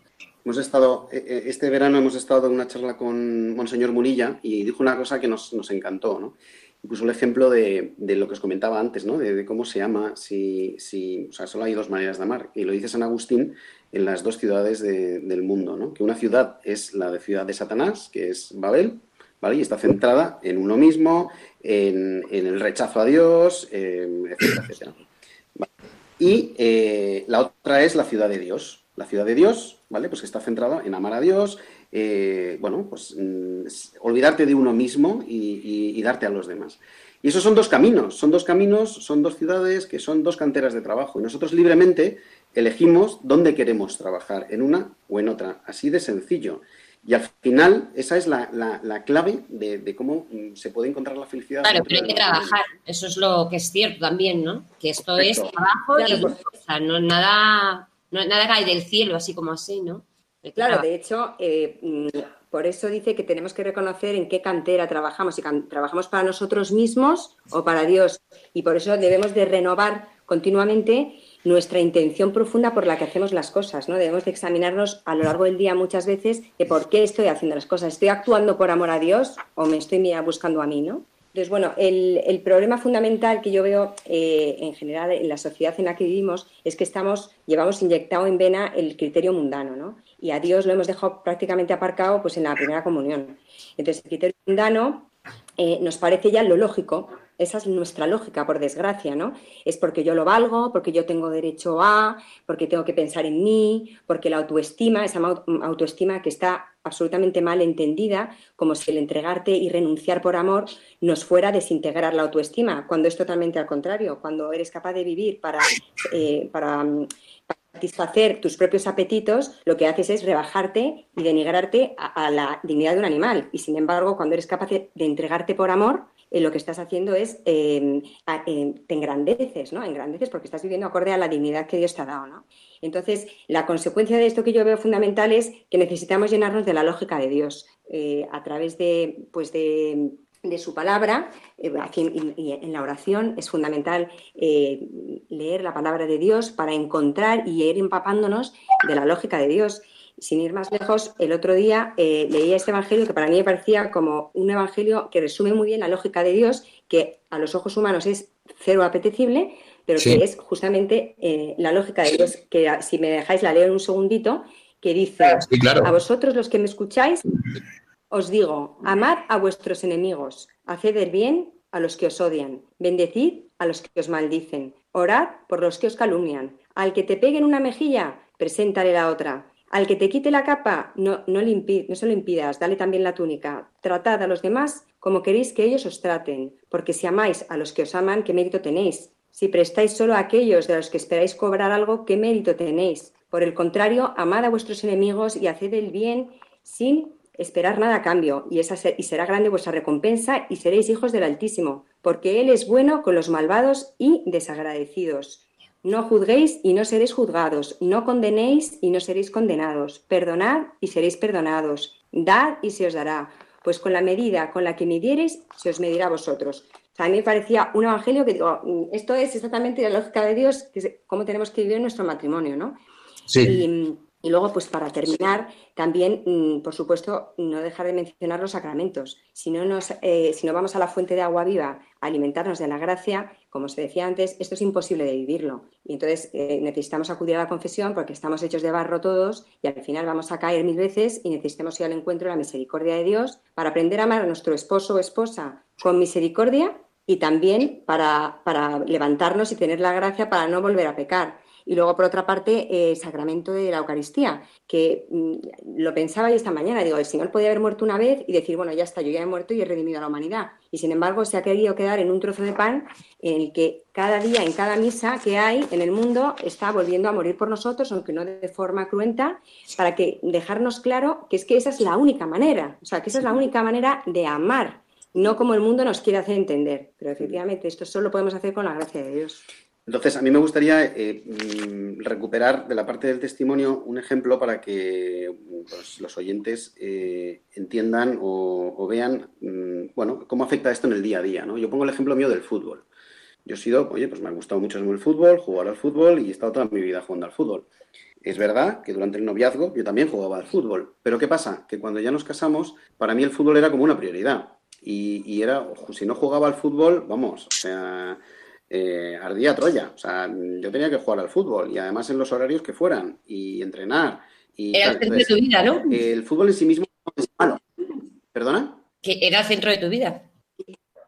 Hemos estado, eh, eh, este verano hemos estado en una charla con Monseñor Murilla y dijo una cosa que nos, nos encantó, ¿no? Puso el ejemplo de, de lo que os comentaba antes, ¿no? De, de cómo se ama, si, si, o sea, solo hay dos maneras de amar. Y lo dice San Agustín en las dos ciudades de- del mundo, ¿no? Que una ciudad es la de ciudad de Satanás, que es Babel, ¿vale? Y está centrada en uno mismo, en, en el rechazo a Dios, eh, etcétera, etcétera. Y eh, la otra es la ciudad de Dios. La ciudad de Dios, ¿vale? Pues que está centrada en amar a Dios, eh, bueno, pues mm, olvidarte de uno mismo y- y darte a los demás. Y esos son dos caminos, son dos caminos, son dos ciudades que son dos canteras de trabajo. Y nosotros libremente elegimos dónde queremos trabajar, en una o en otra, así de sencillo. Y al final, esa es la, la- la clave de, de cómo mm, se puede encontrar la felicidad. Claro, pero hay que trabajar. Eso es lo que es cierto también, ¿no? Que esto es trabajo Claro, y pues- o sea, no nada, no nada cae del cielo, así como así, ¿no? Claro, trabajar. de hecho, eh, mm, por eso dice que tenemos que reconocer en qué cantera trabajamos, si can- trabajamos para nosotros mismos o para Dios. Y por eso debemos de renovar continuamente nuestra intención profunda por la que hacemos las cosas, ¿no? Debemos de examinarnos a lo largo del día muchas veces de por qué estoy haciendo las cosas. ¿Estoy actuando por amor a Dios o me estoy buscando a mí, no? Entonces, bueno, el, el problema fundamental que yo veo eh, en general en la sociedad en la que vivimos es que estamos, llevamos inyectado en vena el criterio mundano, ¿no? Y a Dios lo hemos dejado prácticamente aparcado pues en la primera comunión. Entonces, el criterio mundano eh, nos parece ya lo lógico, esa es nuestra lógica, por desgracia, ¿no? Es porque yo lo valgo, porque yo tengo derecho a, porque tengo que pensar en mí, porque la autoestima, esa autoestima que está absolutamente mal entendida, como si el entregarte y renunciar por amor nos fuera a desintegrar la autoestima, cuando es totalmente al contrario, cuando eres capaz de vivir para, eh, para mm, satisfacer tus propios apetitos, lo que haces es rebajarte y denigrarte a, la dignidad de un animal. Y sin embargo, cuando eres capaz de entregarte por amor, eh, lo que estás haciendo es a- eh, te engrandeces, ¿no? Engrandeces porque estás viviendo acorde a la dignidad que Dios te ha dado, ¿no? Entonces, la consecuencia de esto que yo veo fundamental es que necesitamos llenarnos de la lógica de Dios eh, a través de, pues de, su palabra eh, en- la oración es fundamental leer la palabra de Dios para encontrar y ir empapándonos de la lógica de Dios. Sin ir más lejos, el otro día eh, leía este evangelio que para mí me parecía como un evangelio que resume muy bien la lógica de Dios, que a los ojos humanos es cero apetecible, pero Sí. que es justamente eh, la lógica de Dios, que ah, si me dejáis la leo en un segundito, que dice, Sí, claro. a vosotros los que me escucháis, os digo, amad a vuestros enemigos, haced el bien a los que os odian, bendecid a los que os maldicen, orad por los que os calumnian, al que te pegue en una mejilla, preséntale la otra. Al que te quite la capa, no, no, no se lo impidas, dale también la túnica. Tratad a los demás como queréis que ellos os traten, porque si amáis a los que os aman, ¿qué mérito tenéis? Si prestáis solo a aquellos de los que esperáis cobrar algo, ¿qué mérito tenéis? Por el contrario, amad a vuestros enemigos y haced el bien sin esperar nada a cambio, y, esa se- y será grande vuestra recompensa y seréis hijos del Altísimo, porque Él es bueno con los malvados y desagradecidos. No juzguéis y no seréis juzgados, no condenéis y no seréis condenados, perdonad y seréis perdonados, dad y se os dará, pues con la medida con la que midiereis se os medirá a vosotros. O sea, a mí me parecía un evangelio que digo, mm, esto es exactamente la lógica de Dios, que es cómo tenemos que vivir nuestro matrimonio, ¿no? Sí. Y, y luego, pues para terminar, también, mm, por supuesto, no dejar de mencionar los sacramentos. Si no, nos, eh, si no vamos a la fuente de agua viva alimentarnos de la gracia, como se decía antes, esto es imposible de vivirlo. Y entonces eh, necesitamos acudir a la confesión porque estamos hechos de barro todos y al final vamos a caer mil veces y necesitamos ir al encuentro de la misericordia de Dios para aprender a amar a nuestro esposo o esposa con misericordia y también para, para levantarnos y tener la gracia para no volver a pecar. Y luego, por otra parte, eh, el sacramento de la Eucaristía, que mm, lo pensaba yo esta mañana. Digo, el Señor podía haber muerto una vez y decir, bueno, ya está, yo ya he muerto y he redimido a la humanidad. Y sin embargo, se ha querido quedar en un trozo de pan en el que cada día, en cada misa que hay en el mundo, está volviendo a morir por nosotros, aunque no de forma cruenta, para que dejarnos claro que es que esa es la única manera. O sea, que esa es la única manera de amar, no como el mundo nos quiere hacer entender. Pero efectivamente, esto solo lo podemos hacer con la gracia de Dios. Entonces, a mí me gustaría eh, mm, recuperar de la parte del testimonio un ejemplo para que pues, los oyentes eh, entiendan o, o vean mm, bueno, cómo afecta esto en el día a día. ¿no? Yo pongo el ejemplo mío del fútbol. Yo he sido, oye, pues me ha gustado mucho el fútbol, jugar al fútbol y he estado toda mi vida jugando al fútbol. Es verdad que durante el noviazgo yo también jugaba al fútbol, pero ¿qué pasa? Que cuando ya nos casamos, para mí el fútbol era como una prioridad. Y, y era, si no jugaba al fútbol, vamos, o sea, eh, ardía Troya. O sea, yo tenía que jugar al fútbol y además en los horarios que fueran y entrenar. Y Era el centro de tu vida, ¿no? El fútbol en sí mismo es malo. ¿Perdona? Que era el centro de tu vida.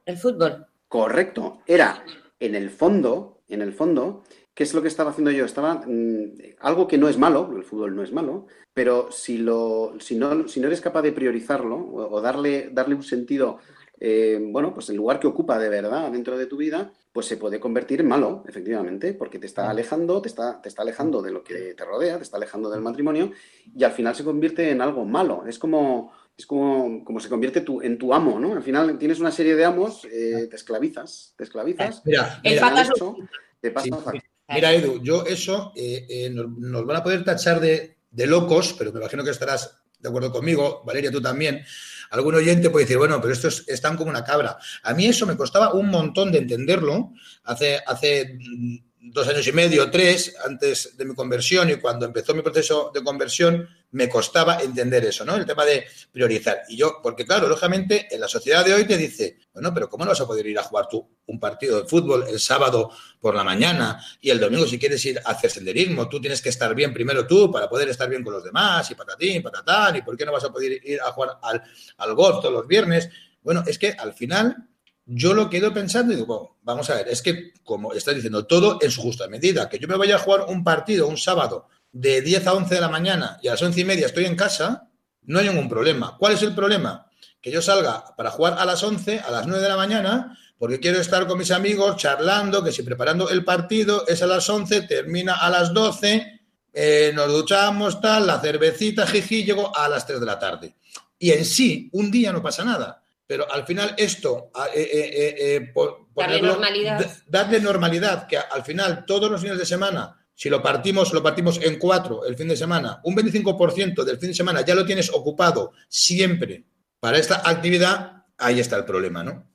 El fútbol. Correcto. Era, en el fondo, en el fondo, ¿qué es lo que estaba haciendo yo? Estaba mm, algo que no es malo, el fútbol no es malo, pero si, lo, si, no, si no eres capaz de priorizarlo o, o darle, darle un sentido, eh, bueno, pues el lugar que ocupa de verdad dentro de tu vida, pues se puede convertir en malo, efectivamente, porque te está alejando, te está, te está alejando de lo que te rodea, te está alejando del matrimonio y al final se convierte en algo malo. Es como, es como, como se convierte tu, en tu amo, ¿no? Al final tienes una serie de amos, eh, te esclavizas, te esclavizas. Mira, y mira, patas- eso te pasa Sí. Mira, Edu, yo eso eh, eh, nos, nos van a poder tachar de, de locos, pero me imagino que estarás de acuerdo conmigo, Valeria, tú también. Algún oyente puede decir, bueno, pero estos están como una cabra. A mí eso me costaba un montón de entenderlo hace, hace mm, dos años y medio, tres, antes de mi conversión y cuando empezó mi proceso de conversión, me costaba entender eso, ¿no? El tema de priorizar. Y yo, porque claro, lógicamente, en la sociedad de hoy te dice, bueno, pero ¿cómo no vas a poder ir a jugar tú un partido de fútbol el sábado por la mañana y el domingo si quieres ir a hacer senderismo? Tú tienes que estar bien primero tú para poder estar bien con los demás y patatín, patatán, y ¿por qué no vas a poder ir a jugar al, golf todos los viernes? Bueno, es que al final yo lo que he ido pensando y digo, vamos a ver, es que como estás diciendo, todo en su justa medida, que yo me vaya a jugar un partido un sábado de 10 a 11 de la mañana y a las 11 y media estoy en casa, no hay ningún problema. ¿Cuál es el problema? Que yo salga para jugar a las 11, a las 9 de la mañana, porque quiero estar con mis amigos charlando, que si preparando el partido es a las 11, termina a las 12, eh, nos duchamos, tal, la cervecita, jiji, llego a las 3 de la tarde. Y en sí, un día no pasa nada. Pero al final esto, eh, eh, por- Darle ponerlo- normalidad. da- darle normalidad, que al final todos los fines de semana, si lo partimos, lo partimos en cuatro el fin de semana, un 25% del fin de semana ya lo tienes ocupado siempre para esta actividad, ahí está el problema, ¿no?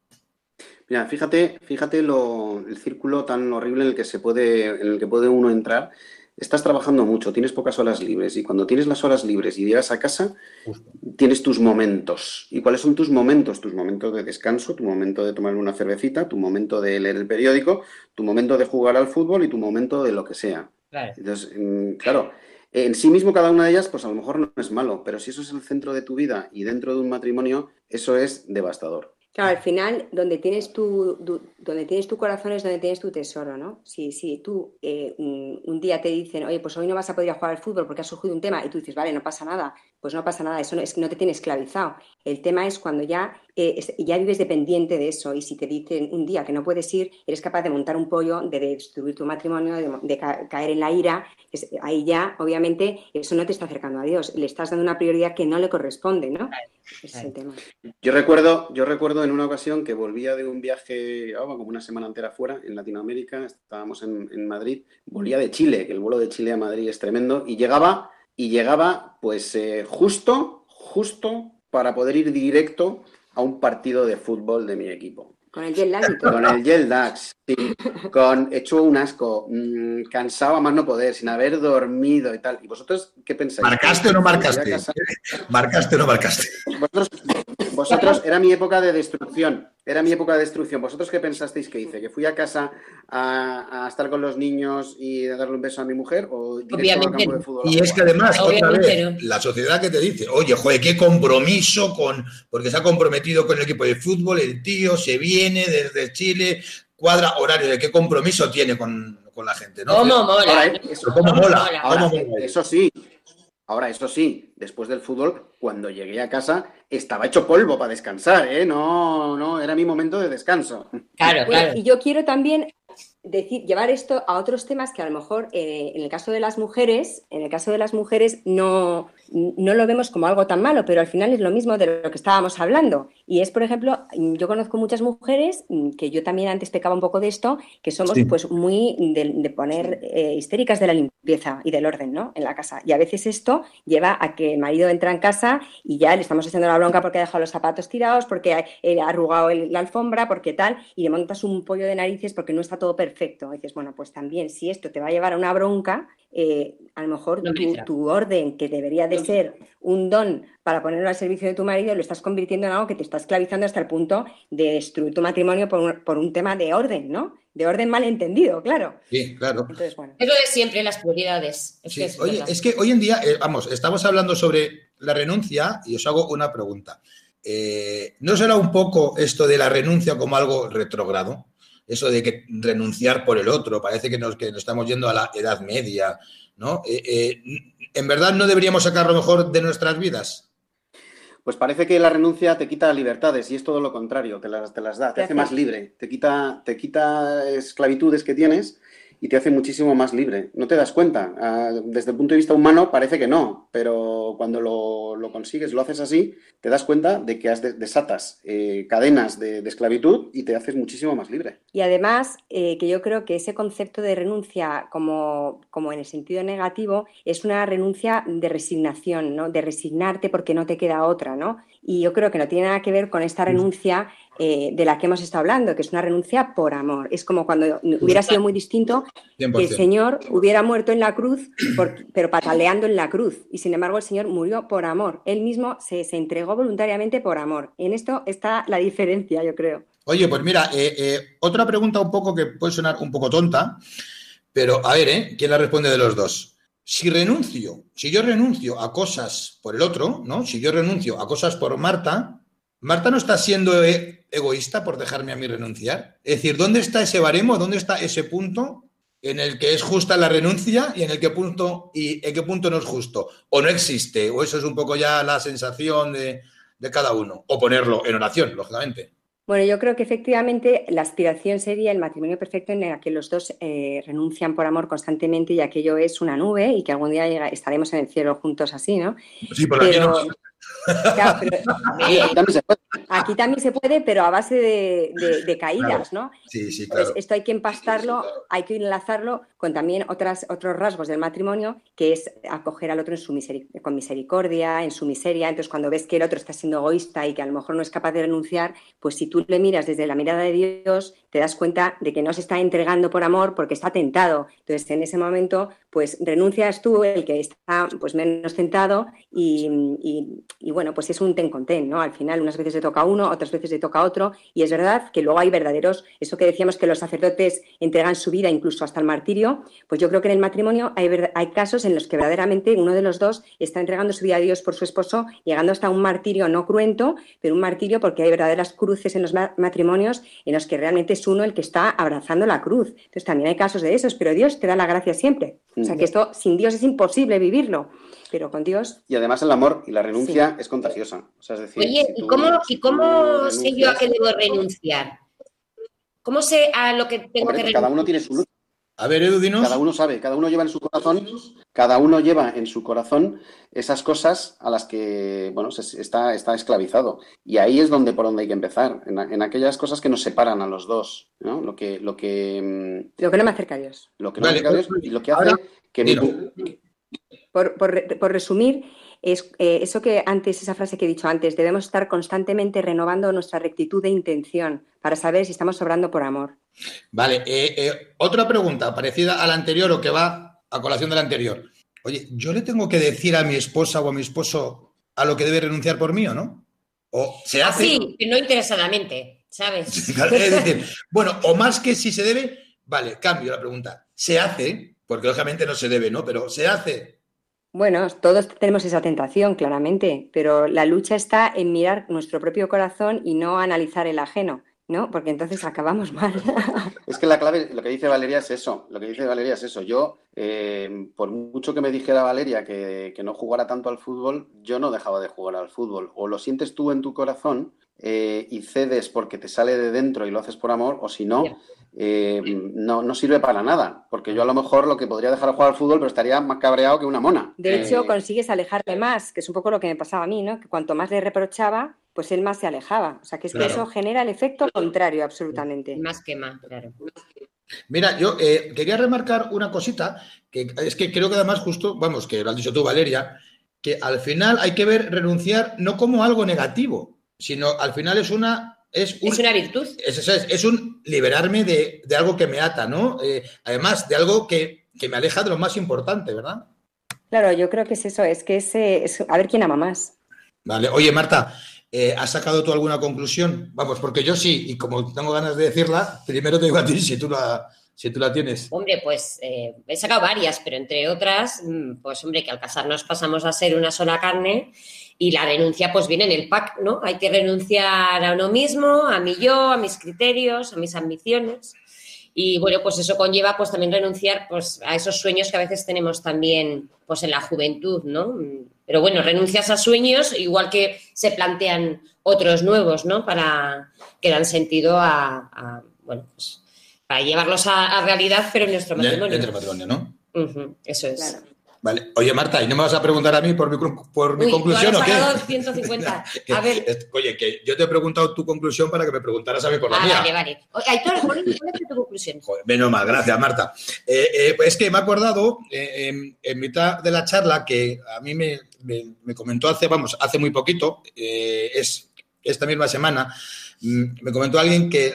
Mira, fíjate, fíjate lo, el círculo tan horrible en el que se puede, en el que puede uno entrar. Estás trabajando mucho, tienes pocas horas libres y cuando tienes las horas libres y llegas a casa, Justo. tienes tus momentos. ¿Y cuáles son tus momentos? Tus momentos de descanso, tu momento de tomar una cervecita, tu momento de leer el periódico, tu momento de jugar al fútbol y tu momento de lo que sea. Claro. Entonces, mm, claro, En sí mismo cada una de ellas, pues a lo mejor no es malo, pero si eso es el centro de tu vida y dentro de un matrimonio, eso es devastador. Claro, al final, donde tienes tu, donde tienes tu corazón es donde tienes tu tesoro, ¿no? Si, si tú eh, un, día te dicen, oye, pues hoy no vas a poder jugar al fútbol porque ha surgido un tema, y tú dices, vale, no pasa nada, pues no pasa nada, eso no, es, no te tiene esclavizado. El tema es cuando ya, eh, es- ya vives dependiente de eso, y si te dicen un día que no puedes ir, eres capaz de montar un pollo, de destruir tu matrimonio, de, de ca- caer en la ira, es- ahí ya, obviamente, eso no te está acercando a Dios, le estás dando una prioridad que no le corresponde, ¿no? Ese es el tema. Yo recuerdo, yo recuerdo en una ocasión que volvía de un viaje, ah, como una semana entera fuera, en Latinoamérica, estábamos en, en Madrid, volvía de Chile, que el vuelo de Chile a Madrid es tremendo, y llegaba, y llegaba, pues eh, justo, justo para poder ir directo a un partido de fútbol de mi equipo. Con el jet lag y todo. Con el Jet Dax, sí, con hecho un asco, mm, cansado a más no poder, sin haber dormido y tal. ¿Y vosotros qué pensáis? ¿Marcaste o no marcaste? ¿Marcaste o no marcaste? Vosotros, vosotros, era mi época de destrucción. Era mi época de destrucción. ¿Vosotros qué pensasteis que hice? ¿Que fui a casa a, a estar con los niños y a darle un beso a mi mujer? ¿O directo Obviamente al campo de fútbol? Y es que además, otra vez, no. la sociedad que te dice, oye, joder, qué compromiso con, porque se ha comprometido con el equipo de fútbol, el tío se viene desde Chile, cuadra horario, de qué compromiso tiene con, con la gente, ¿no? ¿Cómo mola? Ahora, eso, ¿Cómo mola? mola. ahora, ¿Cómo mola? eso sí. Ahora, eso sí, después del fútbol, cuando llegué a casa, estaba hecho polvo para descansar, ¿eh? No, no, era mi momento de descanso. Claro. y yo quiero también decir, llevar esto a otros temas que a lo mejor eh, en el caso de las mujeres, en el caso de las mujeres no, no lo vemos como algo tan malo, pero al final es lo mismo de lo que estábamos hablando. Y es, por ejemplo, yo conozco muchas mujeres, mm, que yo también antes pecaba un poco de esto, que somos Sí. pues muy de, de poner eh, histéricas de la limpieza y del orden, ¿no? En la casa. Y a veces esto lleva a que el marido entra en casa y ya le estamos haciendo la bronca porque ha dejado los zapatos tirados, porque ha, eh, ha arrugado el- la alfombra, porque tal, y le montas un pollo de narices porque no está todo perfecto. Y dices, bueno, pues también si esto te va a llevar a una bronca, eh, a lo mejor No tu, entra. tu orden, que debería de ser un don para ponerlo al servicio de tu marido, lo estás convirtiendo en algo que te está esclavizando hasta el punto de destruir tu matrimonio por un, por un tema de orden, ¿no? De orden malentendido, claro. Sí, claro. Entonces, bueno. Es lo de siempre, las prioridades. Es Sí, que es Oye, verdad. es que hoy en día, eh, vamos, estamos hablando sobre la renuncia y os hago una pregunta. Eh, ¿No será un poco esto de la renuncia como algo retrógrado? Eso de que renunciar por el otro, parece que nos, que nos estamos yendo a la Edad Media, ¿no? Eh, eh, ¿En verdad no deberíamos sacar lo mejor de nuestras vidas? Pues parece que la renuncia te quita libertades y es todo lo contrario, te las, te las da, te hace- más libre, te quita, te quita esclavitudes que tienes y te hace muchísimo más libre. No te das cuenta. Ah, desde el punto de vista humano parece que no, pero cuando lo, lo consigues, lo haces así, te das cuenta de que has de- desatas eh, cadenas de, de esclavitud y te haces muchísimo más libre. Y además, eh, que yo creo que ese concepto de renuncia, como, como en el sentido negativo, es una renuncia de resignación, ¿no? De resignarte porque no te queda otra, ¿no? Y yo creo que no tiene nada que ver con esta renuncia eh, de la que hemos estado hablando, que es una renuncia por amor. Es como cuando hubiera sido muy distinto que el 100%. Señor hubiera muerto en la cruz, por- pero pataleando en la cruz. Y sin embargo, el Señor murió por amor. Él mismo se, se entregó voluntariamente por amor. En esto está la diferencia, yo creo. Oye, pues mira, eh, eh, otra pregunta un poco que puede sonar un poco tonta, pero a ver, ¿eh? ¿Quién la responde de los dos? Si renuncio, si yo renuncio a cosas por el otro, ¿no? Si yo renuncio a cosas por Marta, Marta no está siendo e- egoísta por dejarme a mí renunciar. Es decir, ¿dónde está ese baremo? ¿Dónde está ese punto en el que es justa la renuncia y en el que punto y en qué punto no es justo? O no existe, o eso es un poco ya la sensación de, de cada uno. O ponerlo en oración, lógicamente. Bueno, yo creo que efectivamente la aspiración sería el matrimonio perfecto en el que los dos eh, renuncian por amor constantemente y aquello es una nube y que algún día llega- estaremos en el cielo juntos así, ¿no? Sí, Pero, no. Claro, pero Y aquí también se puede. aquí también se puede, pero a base de, de- de caídas, ¿no? Sí, sí, Entonces, claro. esto hay que empastarlo, hay que enlazarlo con también otras, otros rasgos del matrimonio, que es acoger al otro en su con misericordia, en su miseria. Entonces, cuando ves que el otro está siendo egoísta y que a lo mejor no es capaz de renunciar, pues si tú le miras desde la mirada de Dios, te das cuenta de que no se está entregando por amor porque está tentado. Entonces, en ese momento, pues renuncias tú, el que está pues menos tentado, y, y- y bueno, pues es un ten con ten, ¿no? Al final, unas veces le toca a uno, otras veces le toca a otro, y es verdad que luego hay verdaderos, eso que decíamos que los sacerdotes entregan su vida incluso hasta el martirio, pues yo creo que en el matrimonio hay, hay casos en los que verdaderamente uno de los dos está entregando su vida a Dios por su esposo, llegando hasta un martirio no cruento, pero un martirio porque hay verdaderas cruces en los ma- matrimonios en los que realmente es uno el que está abrazando la cruz. Entonces también hay casos de esos, pero Dios te da la gracia siempre. O sea que esto sin Dios es imposible vivirlo, pero con Dios Y además el amor y la renuncia es contagiosa. O sea, es decir, Oye, si ¿y cómo, si ¿y cómo sé yo a qué debo renunciar? ¿Cómo sé a lo que tengo Hombre, que pues cada renunciar? uno tiene su lucha. A ver, Edu, dinos. Cada uno sabe, cada uno lleva en su corazón, cada uno lleva en su corazón esas cosas a las que, bueno, se- está, está esclavizado. Y ahí es donde por donde hay que empezar, en, en aquellas cosas que nos separan a los dos, ¿no? Lo que, lo que, mm, lo que no me acerca a Dios. lo que no Vale, acerca a Dios y lo que hace ahora, que. Por, por re- por resumir, es eh, eso que antes, esa frase que he dicho antes, debemos estar constantemente renovando nuestra rectitud de intención para saber si estamos sobrando por amor. Vale, eh, eh, otra pregunta parecida a la anterior o que va a colación de la anterior. Oye, ¿yo le tengo que decir a mi esposa o a mi esposo a lo que debe renunciar por mí o no? ¿O se hace? Así, no interesadamente, ¿sabes? Claro, Es decir, bueno, o más que si se debe, vale, cambio la pregunta. ¿Se hace? Porque lógicamente no se debe, ¿no? Pero ¿se hace? Bueno, todos tenemos esa tentación, claramente, pero la lucha está en mirar nuestro propio corazón y no analizar el ajeno, ¿no? Porque entonces acabamos mal. Es que la clave, lo que dice Valeria es eso, lo que dice Valeria es eso. Yo, eh, por mucho que me dijera Valeria que, que no jugara tanto al fútbol, yo no dejaba de jugar al fútbol. O lo sientes tú en tu corazón eh, y cedes porque te sale de dentro y lo haces por amor, o si no, eh, no, no sirve para nada. Porque yo a lo mejor lo que podría dejar de jugar al fútbol, pero estaría más cabreado que una mona. De hecho, Eh, consigues alejarle más, que es un poco lo que me pasaba a mí, ¿no? Que cuanto más le reprochaba, pues él más se alejaba. O sea, que es que eso genera el efecto contrario, absolutamente. Más que más, claro. Mira, yo eh, quería remarcar una cosita, que es que creo que además justo, vamos, que lo has dicho tú, Valeria, que al final hay que ver renunciar no como algo negativo, sino al final es una... Es, un, Es una virtud. es, es, es un liberarme de, de algo que me ata, ¿no? Eh, además, de algo que, que me aleja de lo más importante, ¿verdad? Claro, yo creo que es eso, es que es, es a ver quién ama más. Vale. Oye, Marta, eh, ¿has sacado tú alguna conclusión? Vamos, porque yo sí, y como tengo ganas de decirla, primero te digo a ti si tú la, si tú la tienes. Hombre, pues eh, he sacado varias, pero entre otras, mm, pues hombre, que al casarnos pasamos a ser una sola carne y la renuncia pues viene en el pack, ¿no? Hay que renunciar a uno mismo, a mi yo, a mis criterios, a mis ambiciones. Y bueno, pues eso conlleva pues también renunciar pues a esos sueños que a veces tenemos también pues en la juventud, ¿no? Pero bueno, renuncias a sueños igual que se plantean otros nuevos, ¿no? Para que dan sentido a, a, bueno, pues para llevarlos a, a realidad, pero en nuestro matrimonio. Entre matrimonio, ¿no? Eso es. Claro. Vale. Oye, Marta, ¿y no me vas a preguntar a mí por mi, cru- por mi Uy, conclusión tú o qué? sacado 150. Que- A ver. Oye, que yo te he preguntado tu conclusión para que me preguntaras a mí por la Ah, mía. vale, vale. Aitor, ¿cuál es tu conclusión? Joder, menos mal, gracias, Marta. Eh, eh, pues es que me he acordado eh, en, en mitad de la charla que a mí me, me- me comentó hace, vamos, hace muy poquito, eh, es esta misma semana, mm, me comentó alguien que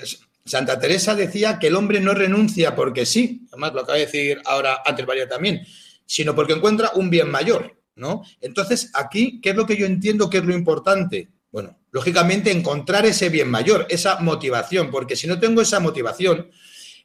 Santa Teresa decía que el hombre no renuncia porque sí, además lo acaba de decir ahora antes María también, sino porque encuentra un bien mayor, ¿no? Entonces, aquí, ¿qué es lo que yo entiendo que es lo importante? Bueno, lógicamente encontrar ese bien mayor, esa motivación, porque si no tengo esa motivación,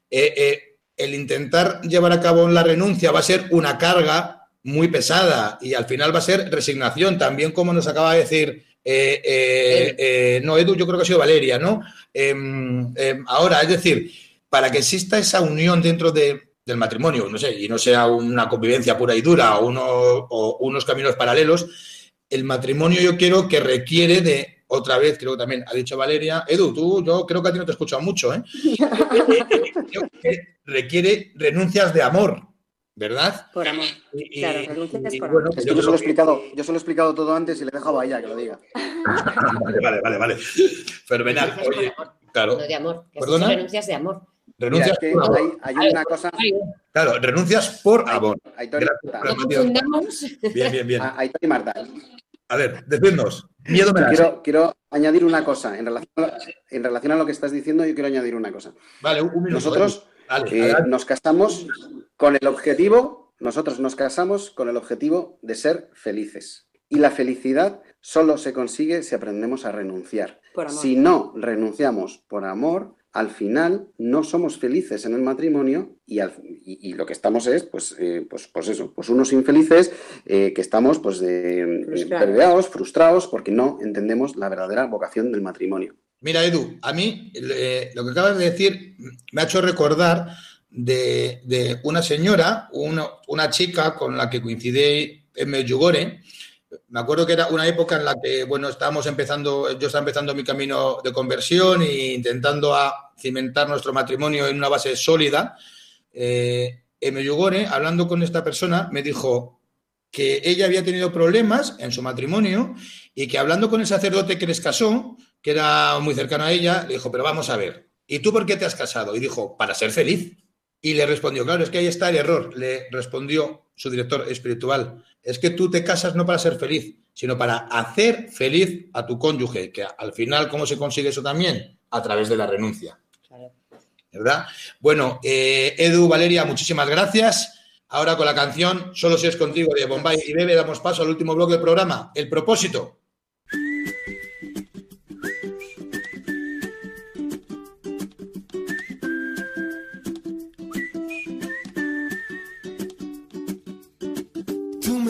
eh, eh, el intentar llevar a cabo la renuncia va a ser una carga muy pesada y al final va a ser resignación, también como nos acaba de decir, eh, eh, eh, no, Edu, yo creo que ha sido Valeria, ¿no? Em, em, ahora, es decir, para que exista esa unión dentro de- del matrimonio, no sé, y no sea una convivencia pura y dura o, uno- o unos caminos paralelos, el matrimonio yo quiero que requiere de, otra vez, creo que también ha dicho Valeria, Edu, tú, yo creo que a ti no te he escuchado mucho, ¿eh? Requiere renuncias de amor, ¿verdad? Por amor. Y- Claro, renuncias por bueno, amor. Es yo que yo se lo he explicado, yo se lo he explicado todo antes y le he dejado a ella que lo diga. Vale, vale, vale, vale. Fenomenal. Renuncias por Oye, amor, claro, No de amor. ¿Perdona? renuncias de amor. Mira, renuncias es que por amor. hay, hay una cosa. Claro, renuncias por amor. Aitor y. Bien, bien, bien. a- Aitor y Marta, A ver, decidnos. Miedo me das. quiero, quiero añadir una cosa. En relación, a, en relación a lo que estás diciendo, yo quiero añadir una cosa. Vale, un minuto. Nosotros Vale, eh, nos casamos con el objetivo, nosotros nos casamos con el objetivo de ser felices. Y la felicidad solo se consigue si aprendemos a renunciar. Si no renunciamos por amor, al final no somos felices en el matrimonio y, al- y- y lo que estamos es, pues, eh, pues, pues eso, pues unos infelices eh, que estamos pues perdeados, frustrados, porque no entendemos la verdadera vocación del matrimonio. Mira, Edu, a mí eh, lo que acabas de decir me ha hecho recordar de, una señora, una, chica con la que coincidí en Medjugorje. Me acuerdo que era una época en la que, bueno, estábamos empezando, yo estaba empezando mi camino de conversión e intentando cimentar nuestro matrimonio en una base sólida. Eh, en Medjugorje, hablando con esta persona, me dijo que ella había tenido problemas en su matrimonio y que hablando con el sacerdote que les casó, que era muy cercano a ella, le dijo, pero vamos a ver, ¿y tú por qué te has casado? Y dijo, para ser feliz. Y le respondió, claro, es que ahí está el error. Le respondió su director espiritual, es que tú te casas no para ser feliz, sino para hacer feliz a tu cónyuge, que al final, ¿cómo se consigue eso también? A través de la renuncia. Claro. ¿Verdad? Bueno, eh, Edu, Valeria, muchísimas gracias. Ahora con la canción Solo si es contigo de Bombay y Bebe damos paso al último bloque del programa, El propósito.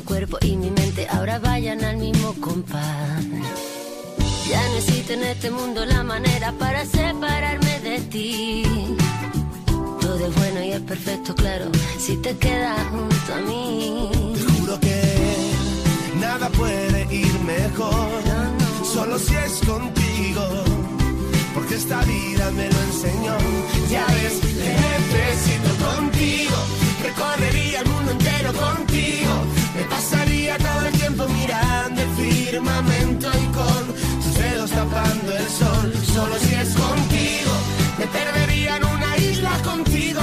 Mi cuerpo y mi mente ahora vayan al mismo compás. Ya no existe en este mundo la manera para separarme de ti. Todo es bueno y es perfecto, claro, si te quedas junto a mí. Te juro que nada puede ir mejor, solo si es contigo, porque esta vida me lo enseñó. Ya ves, necesito contigo, recorrería el mundo entero contigo, me pasaría todo el tiempo mirando el firmamento y con tus dedos tapando el sol, solo si es contigo, me perdería en una isla contigo,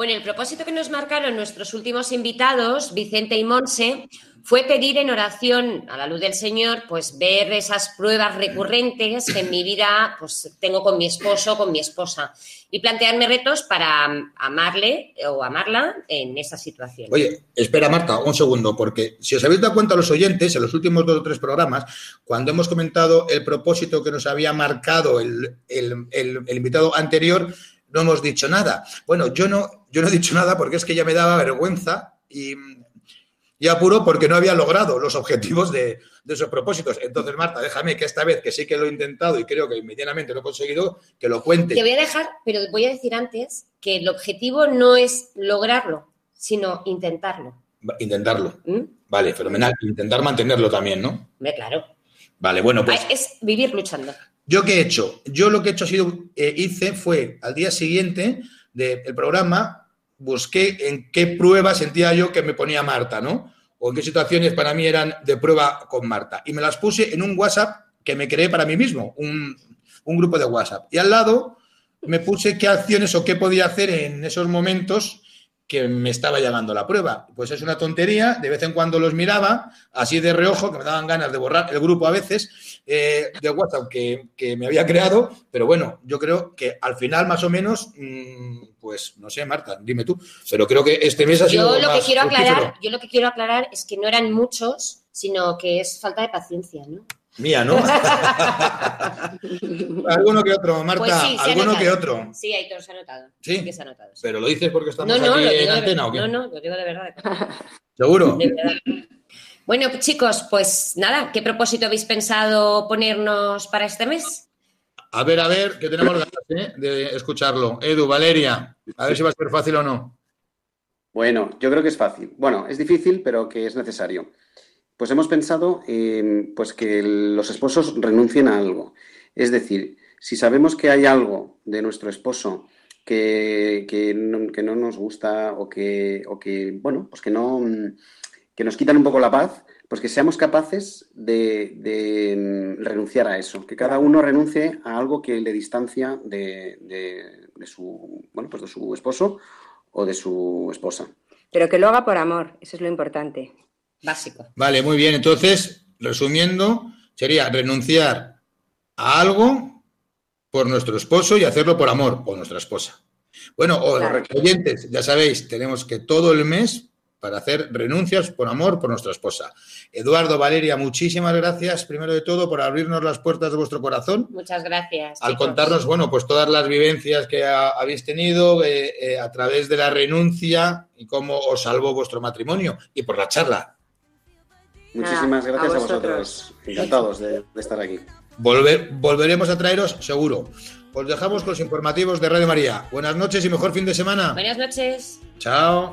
Bueno, el propósito que nos marcaron nuestros últimos invitados, Vicente y Monse, fue pedir en oración a la luz del Señor, pues ver esas pruebas recurrentes que en mi vida pues tengo con mi esposo, con mi esposa, y plantearme retos para amarle o amarla en esa situación. Oye, espera Marta, un segundo, porque si os habéis dado cuenta los oyentes, en los últimos dos o tres programas, cuando hemos comentado el propósito que nos había marcado el, el- invitado anterior, no hemos dicho nada. Bueno, yo no, yo no he dicho nada porque es que ya me daba vergüenza y, y apuro porque no había logrado los objetivos de, de esos propósitos. Entonces, Marta, déjame que esta vez, que sí que lo he intentado y creo que medianamente lo he conseguido, que lo cuente. Te voy a dejar, pero voy a decir antes que el objetivo no es lograrlo, sino intentarlo. Intentarlo. ¿Mm? Vale, fenomenal. Intentar mantenerlo también, ¿no? Claro. Vale, bueno, pues... Es vivir luchando. ¿Yo qué he hecho? Yo lo que he hecho ha sido, eh, hice fue al día siguiente del programa, busqué en qué prueba sentía yo que me ponía Marta, ¿no? O en qué situaciones para mí eran de prueba con Marta. Y me las puse en un WhatsApp que me creé para mí mismo, un, un grupo de WhatsApp. Y al lado me puse qué acciones o qué podía hacer en esos momentos que me estaba llegando la prueba. Pues es una tontería, de vez en cuando los miraba, así de reojo, que me daban ganas de borrar el grupo a veces eh, de WhatsApp que, que me había creado, pero bueno, yo creo que al final más o menos, mm, pues no sé, Marta, dime tú, pero creo que este mes ha sido Yo lo que más quiero aclarar, fructífero. yo lo que quiero aclarar es que no eran muchos, sino que es falta de paciencia, ¿no? Mía, ¿no? alguno que otro, Marta, Pues sí, alguno que otro. Sí, Aitor, se ha notado. ¿Sí? que se ha notado. sí. Pero lo dices porque estamos No, no, aquí en antena o qué? No, no, lo digo de verdad. ¿Seguro? de verdad. Bueno, chicos, pues nada, ¿qué propósito habéis pensado ponernos para este mes? A ver, a ver, que tenemos ganas ¿eh? de escucharlo. Edu, Valeria, a ver si va a ser fácil o no. Bueno, yo creo que es fácil. Bueno, es difícil, pero que es necesario. Pues hemos pensado eh, pues que los esposos renuncien a algo. Es decir, si sabemos que hay algo de nuestro esposo que, que no, que no nos gusta o que, o que, bueno, pues que no, que nos quitan un poco la paz, pues que seamos capaces de, de, mm, renunciar a eso. Que cada uno renuncie a algo que le distancia de, de- de su, bueno, pues de su esposo o de su esposa. Pero que lo haga por amor, eso es lo importante. Básico. Vale, muy bien. Entonces, resumiendo, sería renunciar a algo por nuestro esposo y hacerlo por amor o nuestra esposa. Bueno, o Claro. oyentes, ya sabéis, tenemos que todo el mes para hacer renuncias por amor por nuestra esposa. Eduardo, Valeria, muchísimas gracias, primero de todo, por abrirnos las puertas de vuestro corazón. Muchas gracias. al chicos. contarnos, bueno, pues todas las vivencias que ha- habéis tenido eh, eh, a través de la renuncia y cómo os salvó vuestro matrimonio y por la charla. Muchísimas gracias a vosotros. Encantados de, de estar aquí. Volver- volveremos a traeros seguro. Os dejamos con los informativos de Radio María. Buenas noches y mejor fin de semana. Buenas noches. Chao.